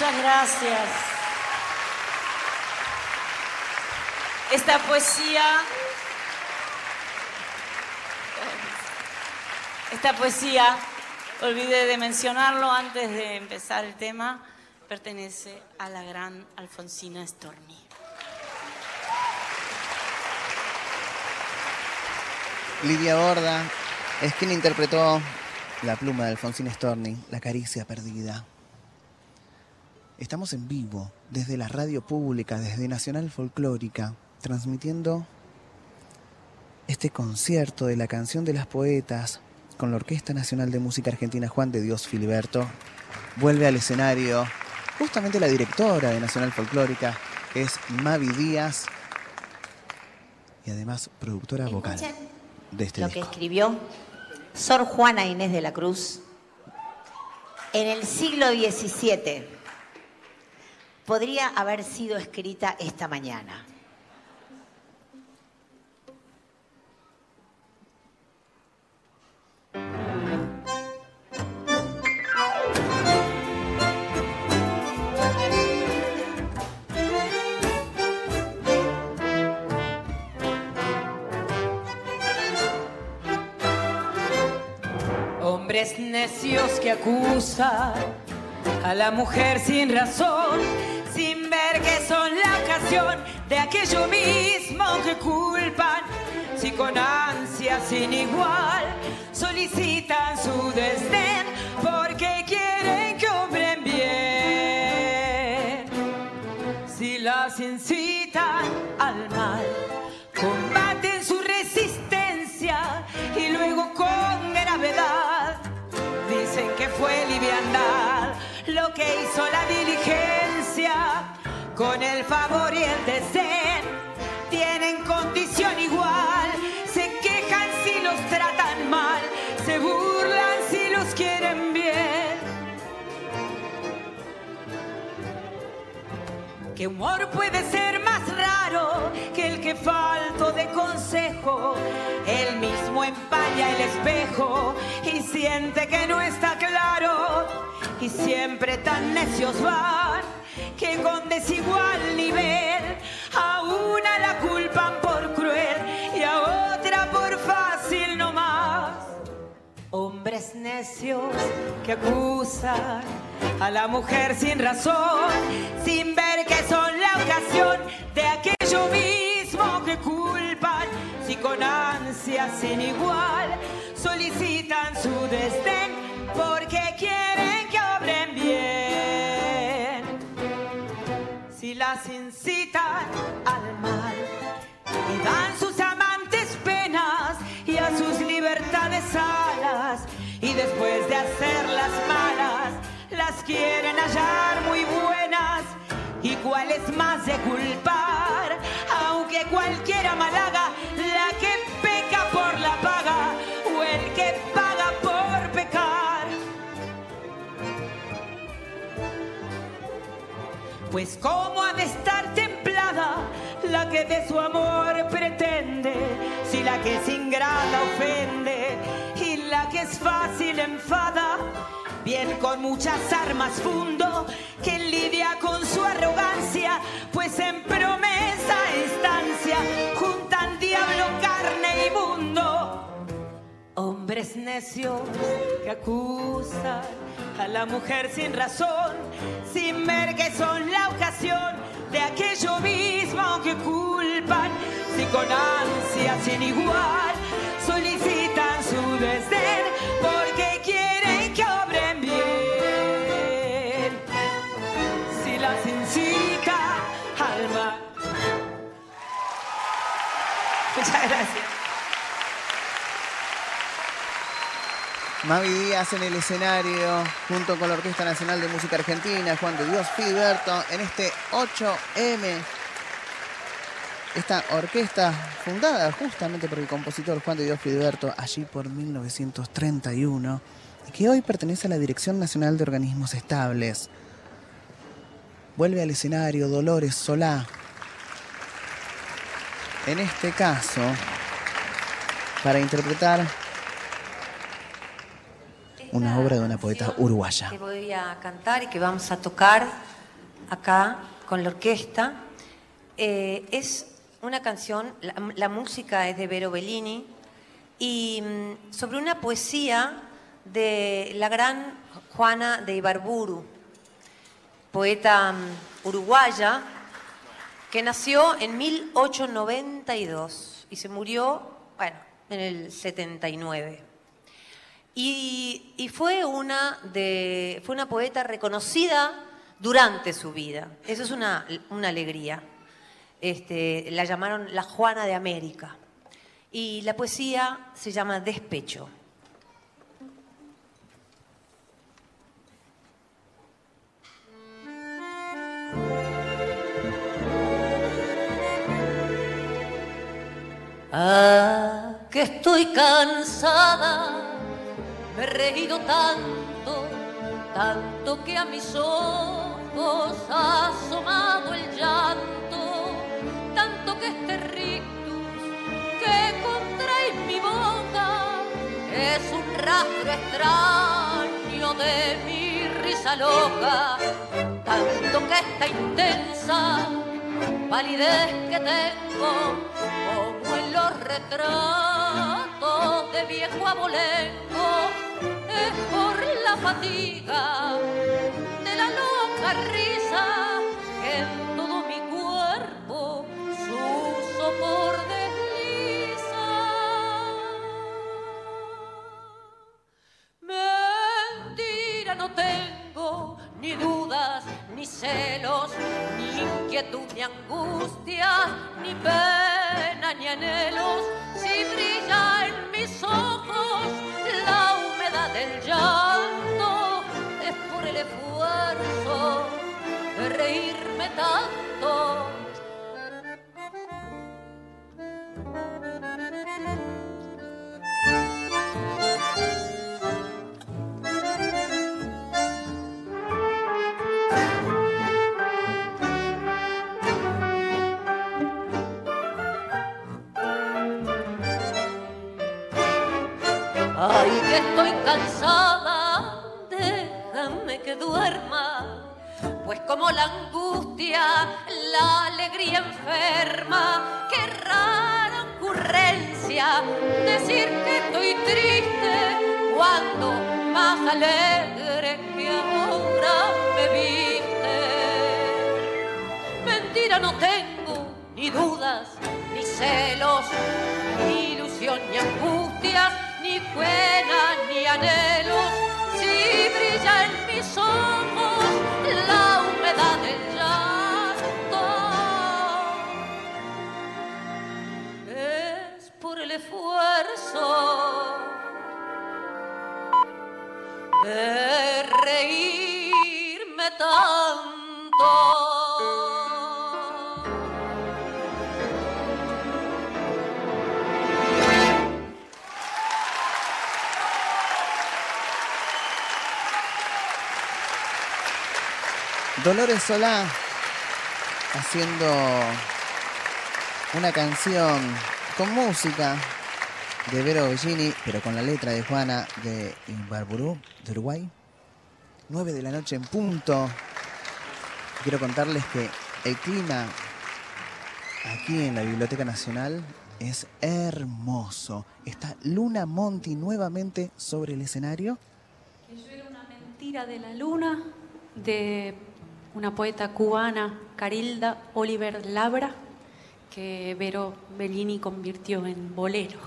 Muchas gracias. Esta poesía, esta poesía, olvidé de mencionarlo antes de empezar el tema, pertenece a la gran Alfonsina Storni. Lidia Borda es quien interpretó la pluma de Alfonsín Storni, La caricia perdida. Estamos en vivo desde la radio pública, desde Nacional Folclórica, transmitiendo este concierto de la canción de las poetas con la Orquesta Nacional de Música Argentina Juan de Dios Filiberto. Vuelve al escenario justamente la directora de Nacional Folclórica, que es Mavi Díaz, y además productora vocal de este lo que escribió Sor Juana Inés de la Cruz en el siglo XVII podría haber sido escrita esta mañana. Hombres necios que acusan a la mujer sin razón sin ver que son la ocasión de aquello mismo que culpan. Si con ansia sin igual solicitan su desdén porque quieren que obren bien. Si las incitan al mal, combaten su resistencia y luego con gravedad dicen que fue liviandad lo que hizo la diligencia con el favor y el desdén. Tienen condición igual, se quejan si los tratan mal, se burlan si los quieren bien. ¿Qué humor puede ser más raro que el que falto de consejo? Él mismo empaña el espejo y siente que no está claro. Y siempre tan necios van que con desigual nivel a una la culpan por cruel y a otra por fácil no más. Hombres necios que acusan a la mujer sin razón, sin ver que son la ocasión de aquello mismo que culpan, si con ansia sin igual solicitan su desdén quieren hallar muy buenas y cuál es más de culpar. Aunque cualquiera malaga la que peca por la paga o el que paga por pecar. Pues cómo ha de estar templada la que de su amor pretende, si la que es ingrata ofende y la que es fácil enfada, bien con muchas armas fundo que lidia con su arrogancia, pues en promesa e instancia juntan diablo, carne y mundo. Hombres necios que acusan a la mujer sin razón, sin ver que son la ocasión de aquello mismo que culpan, si con ansia sin igual solicitan su desdén Mavi Díaz en el escenario, junto con la Orquesta Nacional de Música Argentina, Juan de Dios Filiberto, en este 8M. Esta orquesta fundada justamente por el compositor Juan de Dios Filiberto, allí por 1931, y que hoy pertenece a la Dirección Nacional de Organismos Estables. Vuelve al escenario Dolores Solá. En este caso, para interpretar una obra de una poeta uruguaya. que voy a cantar y que vamos a tocar acá con la orquesta. Eh, es una canción, la, la música es de Vero Bellini y mm, sobre una poesía de la gran Juana de Ibarburu, poeta mm, uruguaya que nació en 1892 y se murió, bueno, en el 79. Y, fue, una fue una poeta reconocida durante su vida. Eso es una, una alegría. Este, la llamaron la Juana de América. Y la poesía se llama Despecho. Ah, que estoy cansada, me he reído tanto, tanto que a mis ojos ha asomado el llanto, tanto que este rictus que contrae mi boca es un rastro extraño de mi risa loca, tanto que esta intensa palidez que tengo como en los retratos de viejo abolengo es por la fatiga de la loca risa que en todo mi cuerpo su sopor desliza. Mentira no tengo, ni dudas, ni celos, ni inquietud, ni angustia, ni pena, ni anhelos. Si brilla en mis ojos la humedad del llanto, es por el esfuerzo de reírme tanto. Estoy cansada, déjame que duerma, pues como la angustia, la alegría enferma, qué rara ocurrencia decir que estoy triste cuando más alegre que ahora me viste. Mentira no tengo, ni dudas, ni celos, ni ilusión, ni angustias, ni pena, ni anhelos. Si brilla en mis ojos la humedad del llanto, es por el esfuerzo de reírme tanto. Dolores Solá haciendo una canción con música de Vero Bellini, pero con la letra de Juana de Imbarburú, de Uruguay. 9 de la noche en punto. Quiero contarles que el clima aquí en la Biblioteca Nacional es hermoso. Está Luna Monti nuevamente sobre el escenario. Que yo era una mentira de la luna de una poeta cubana, Carilda Oliver Labra, que Vero Bellini convirtió en bolero.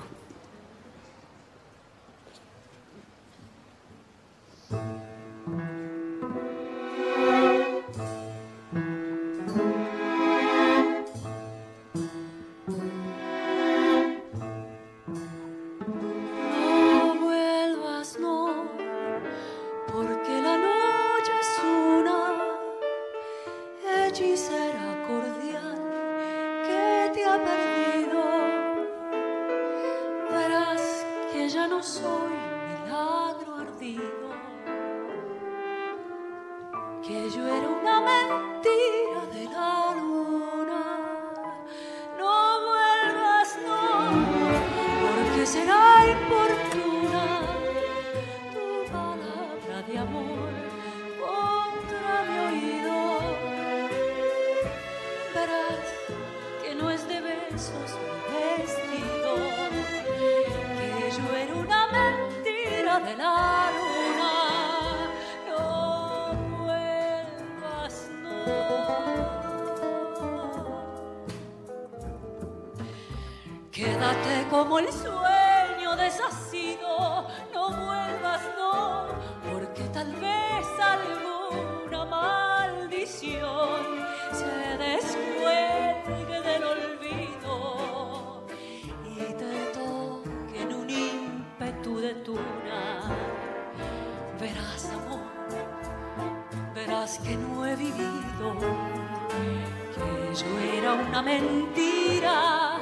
Una mentira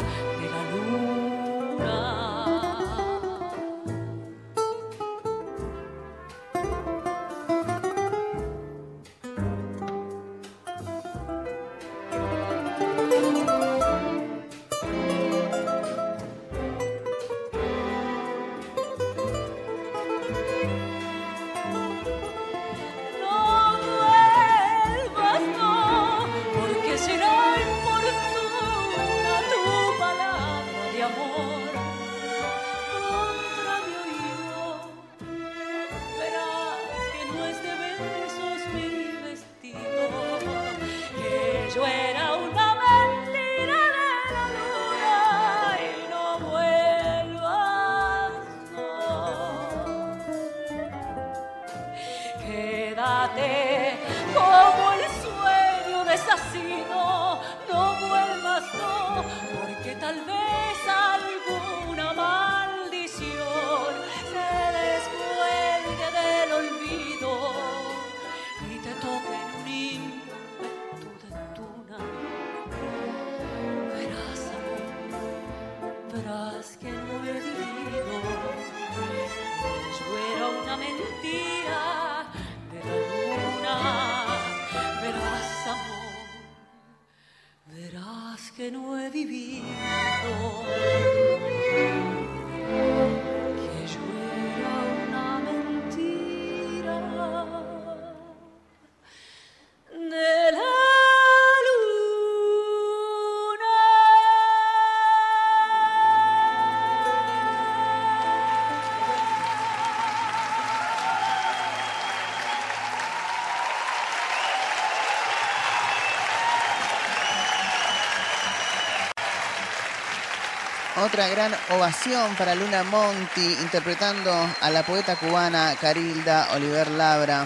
Otra gran ovación para Luna Monti interpretando a la poeta cubana Carilda Oliver Labra,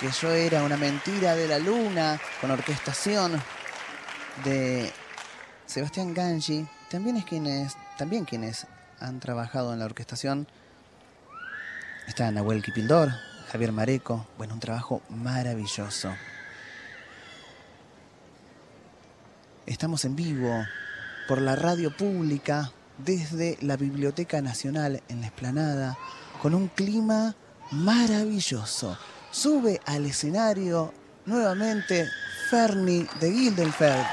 que yo era una mentira de la luna, con orquestación de Sebastián Gangi, también es quienes, también quienes han trabajado en la orquestación. Está Nahuel Kipildor, Javier Mareco, bueno, un trabajo maravilloso. Estamos en vivo por la radio pública desde la Biblioteca Nacional en la Esplanada con un clima maravilloso. Sube al escenario nuevamente Ferni de Gildenfeld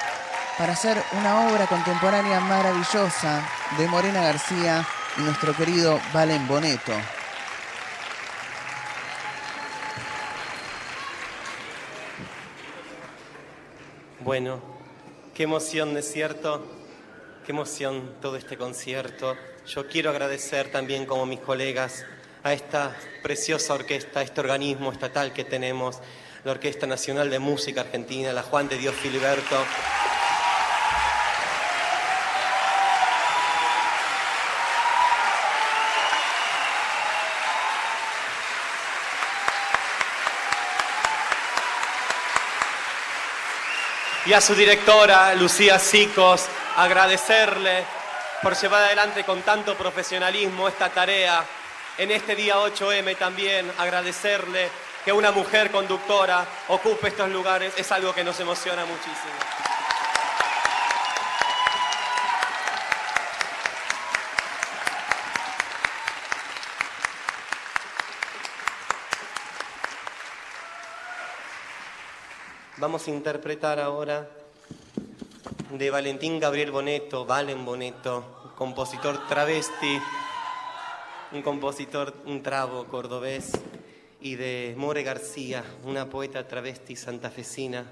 para hacer una obra contemporánea maravillosa de Morena García y nuestro querido Valen Boneto. Bueno, qué emoción, ¿no es cierto? Qué emoción todo este concierto. Yo quiero agradecer también, como mis colegas, a esta preciosa orquesta, a este organismo estatal que tenemos, la Orquesta Nacional de Música Argentina, la Juan de Dios Filiberto. y a su directora, Lucía Sicos, agradecerle por llevar adelante con tanto profesionalismo esta tarea. En este día 8M también agradecerle que una mujer conductora ocupe estos lugares es algo que nos emociona muchísimo. Vamos a interpretar ahora de Valentín Gabriel Boneto, Valen Boneto, compositor travesti, un compositor, un trabo cordobés, y de More García, una poeta travesti santafesina,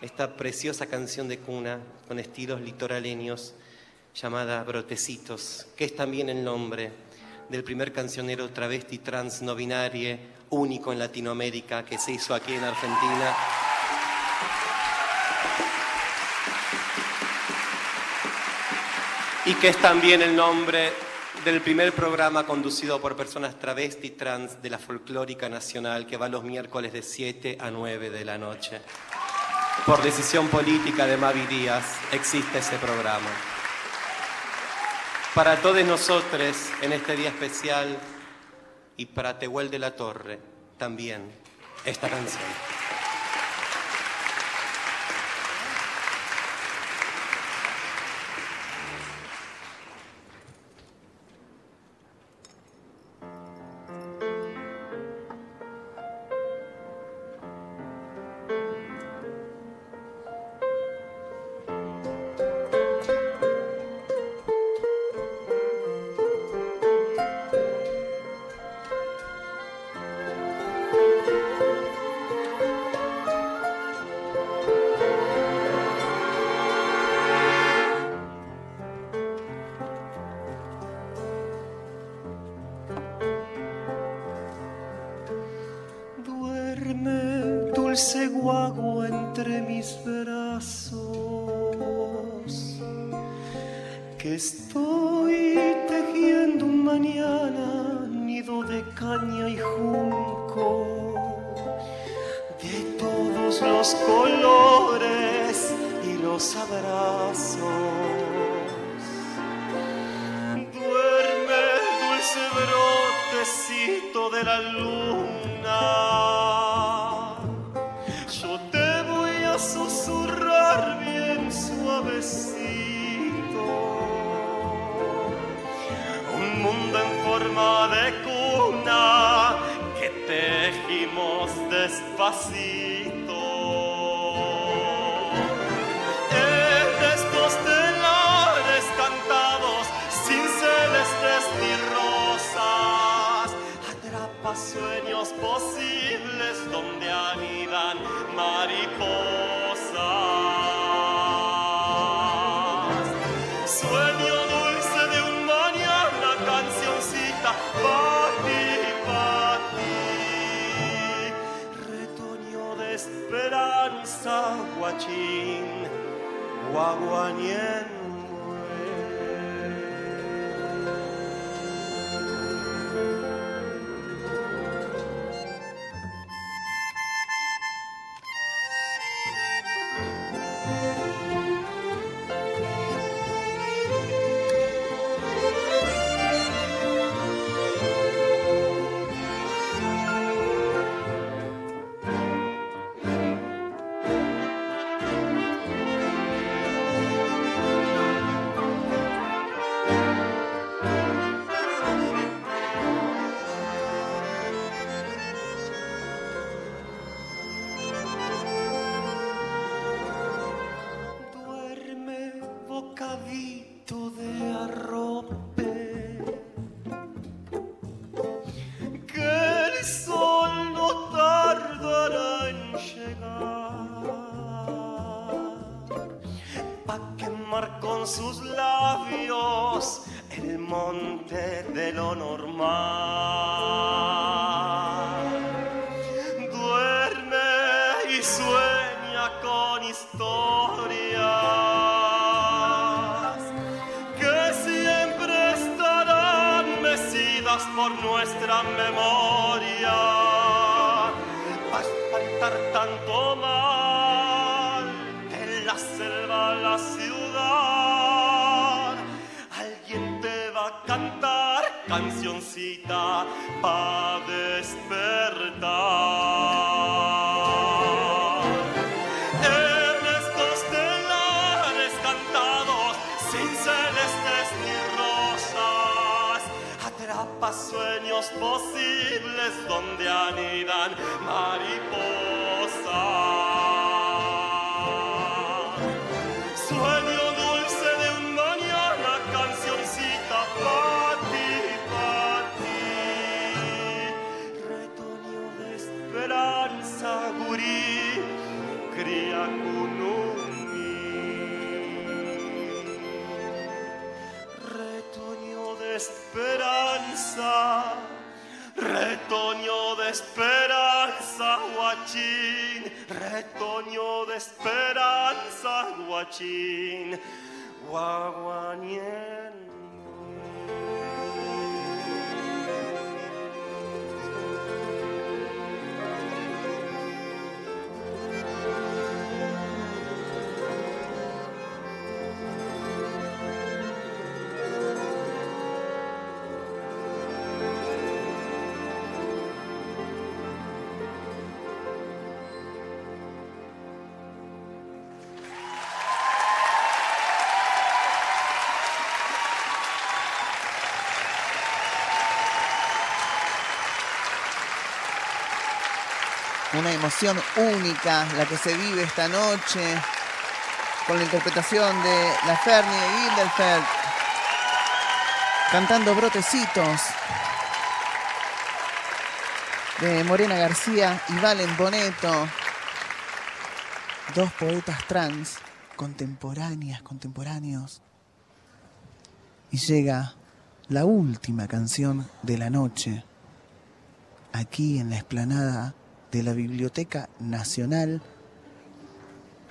esta preciosa canción de cuna con estilos litoraleños llamada Brotecitos, que es también el nombre del primer cancionero travesti trans no binarie único en Latinoamérica que se hizo aquí en Argentina. Y que es también el nombre del primer programa conducido por personas travesti trans de la Folclórica Nacional que va los miércoles de 7 a 9 de la noche. Por decisión política de Mavi Díaz existe ese programa. Para todos nosotros en este día especial y para Tehuel de la Torre también esta canción. Con sus labios el monte de lo normal donde anidan mariposas esperanza, guachín, retoño de esperanza, guachín, guaguañén. Emoción única la que se vive esta noche con la interpretación de la Fernie de Gildelfeld cantando Brotecitos de Morena García y Valen Boneto, dos poetas trans contemporáneas, contemporáneos. Y llega la última canción de la noche, aquí en la explanada de la Biblioteca Nacional,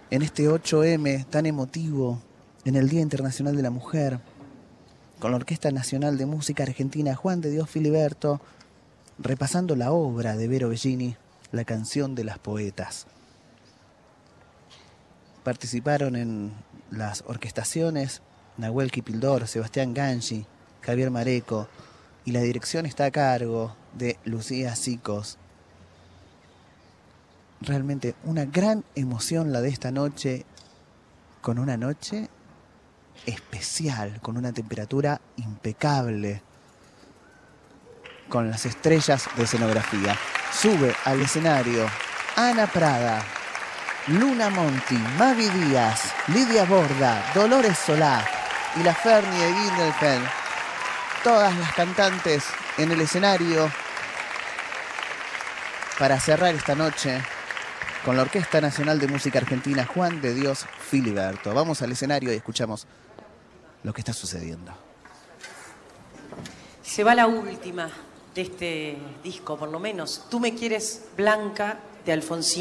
en este 8M tan emotivo, en el Día Internacional de la Mujer, con la Orquesta Nacional de Música Argentina Juan de Dios Filiberto, repasando la obra de Vero Bellini, La canción de las poetas. participaron en las orquestaciones Nahuel Kipildor, Sebastián Gangi, Javier Mareco, y la dirección está a cargo de Lucía Sicos. Realmente una gran emoción la de esta noche, con una noche especial, con una temperatura impecable, con las estrellas de escenografía. Sube al escenario Ana Prada, Luna Monti, Mavi Díaz, Lidia Borda, Dolores Solá y la Fernie de Gindelfeld. Todas las cantantes en el escenario para cerrar esta noche con la Orquesta Nacional de Música Argentina Juan de Dios Filiberto. Vamos al escenario y escuchamos lo que está sucediendo. Se va la última de este disco, por lo menos. Tú me quieres blanca de Alfonsín.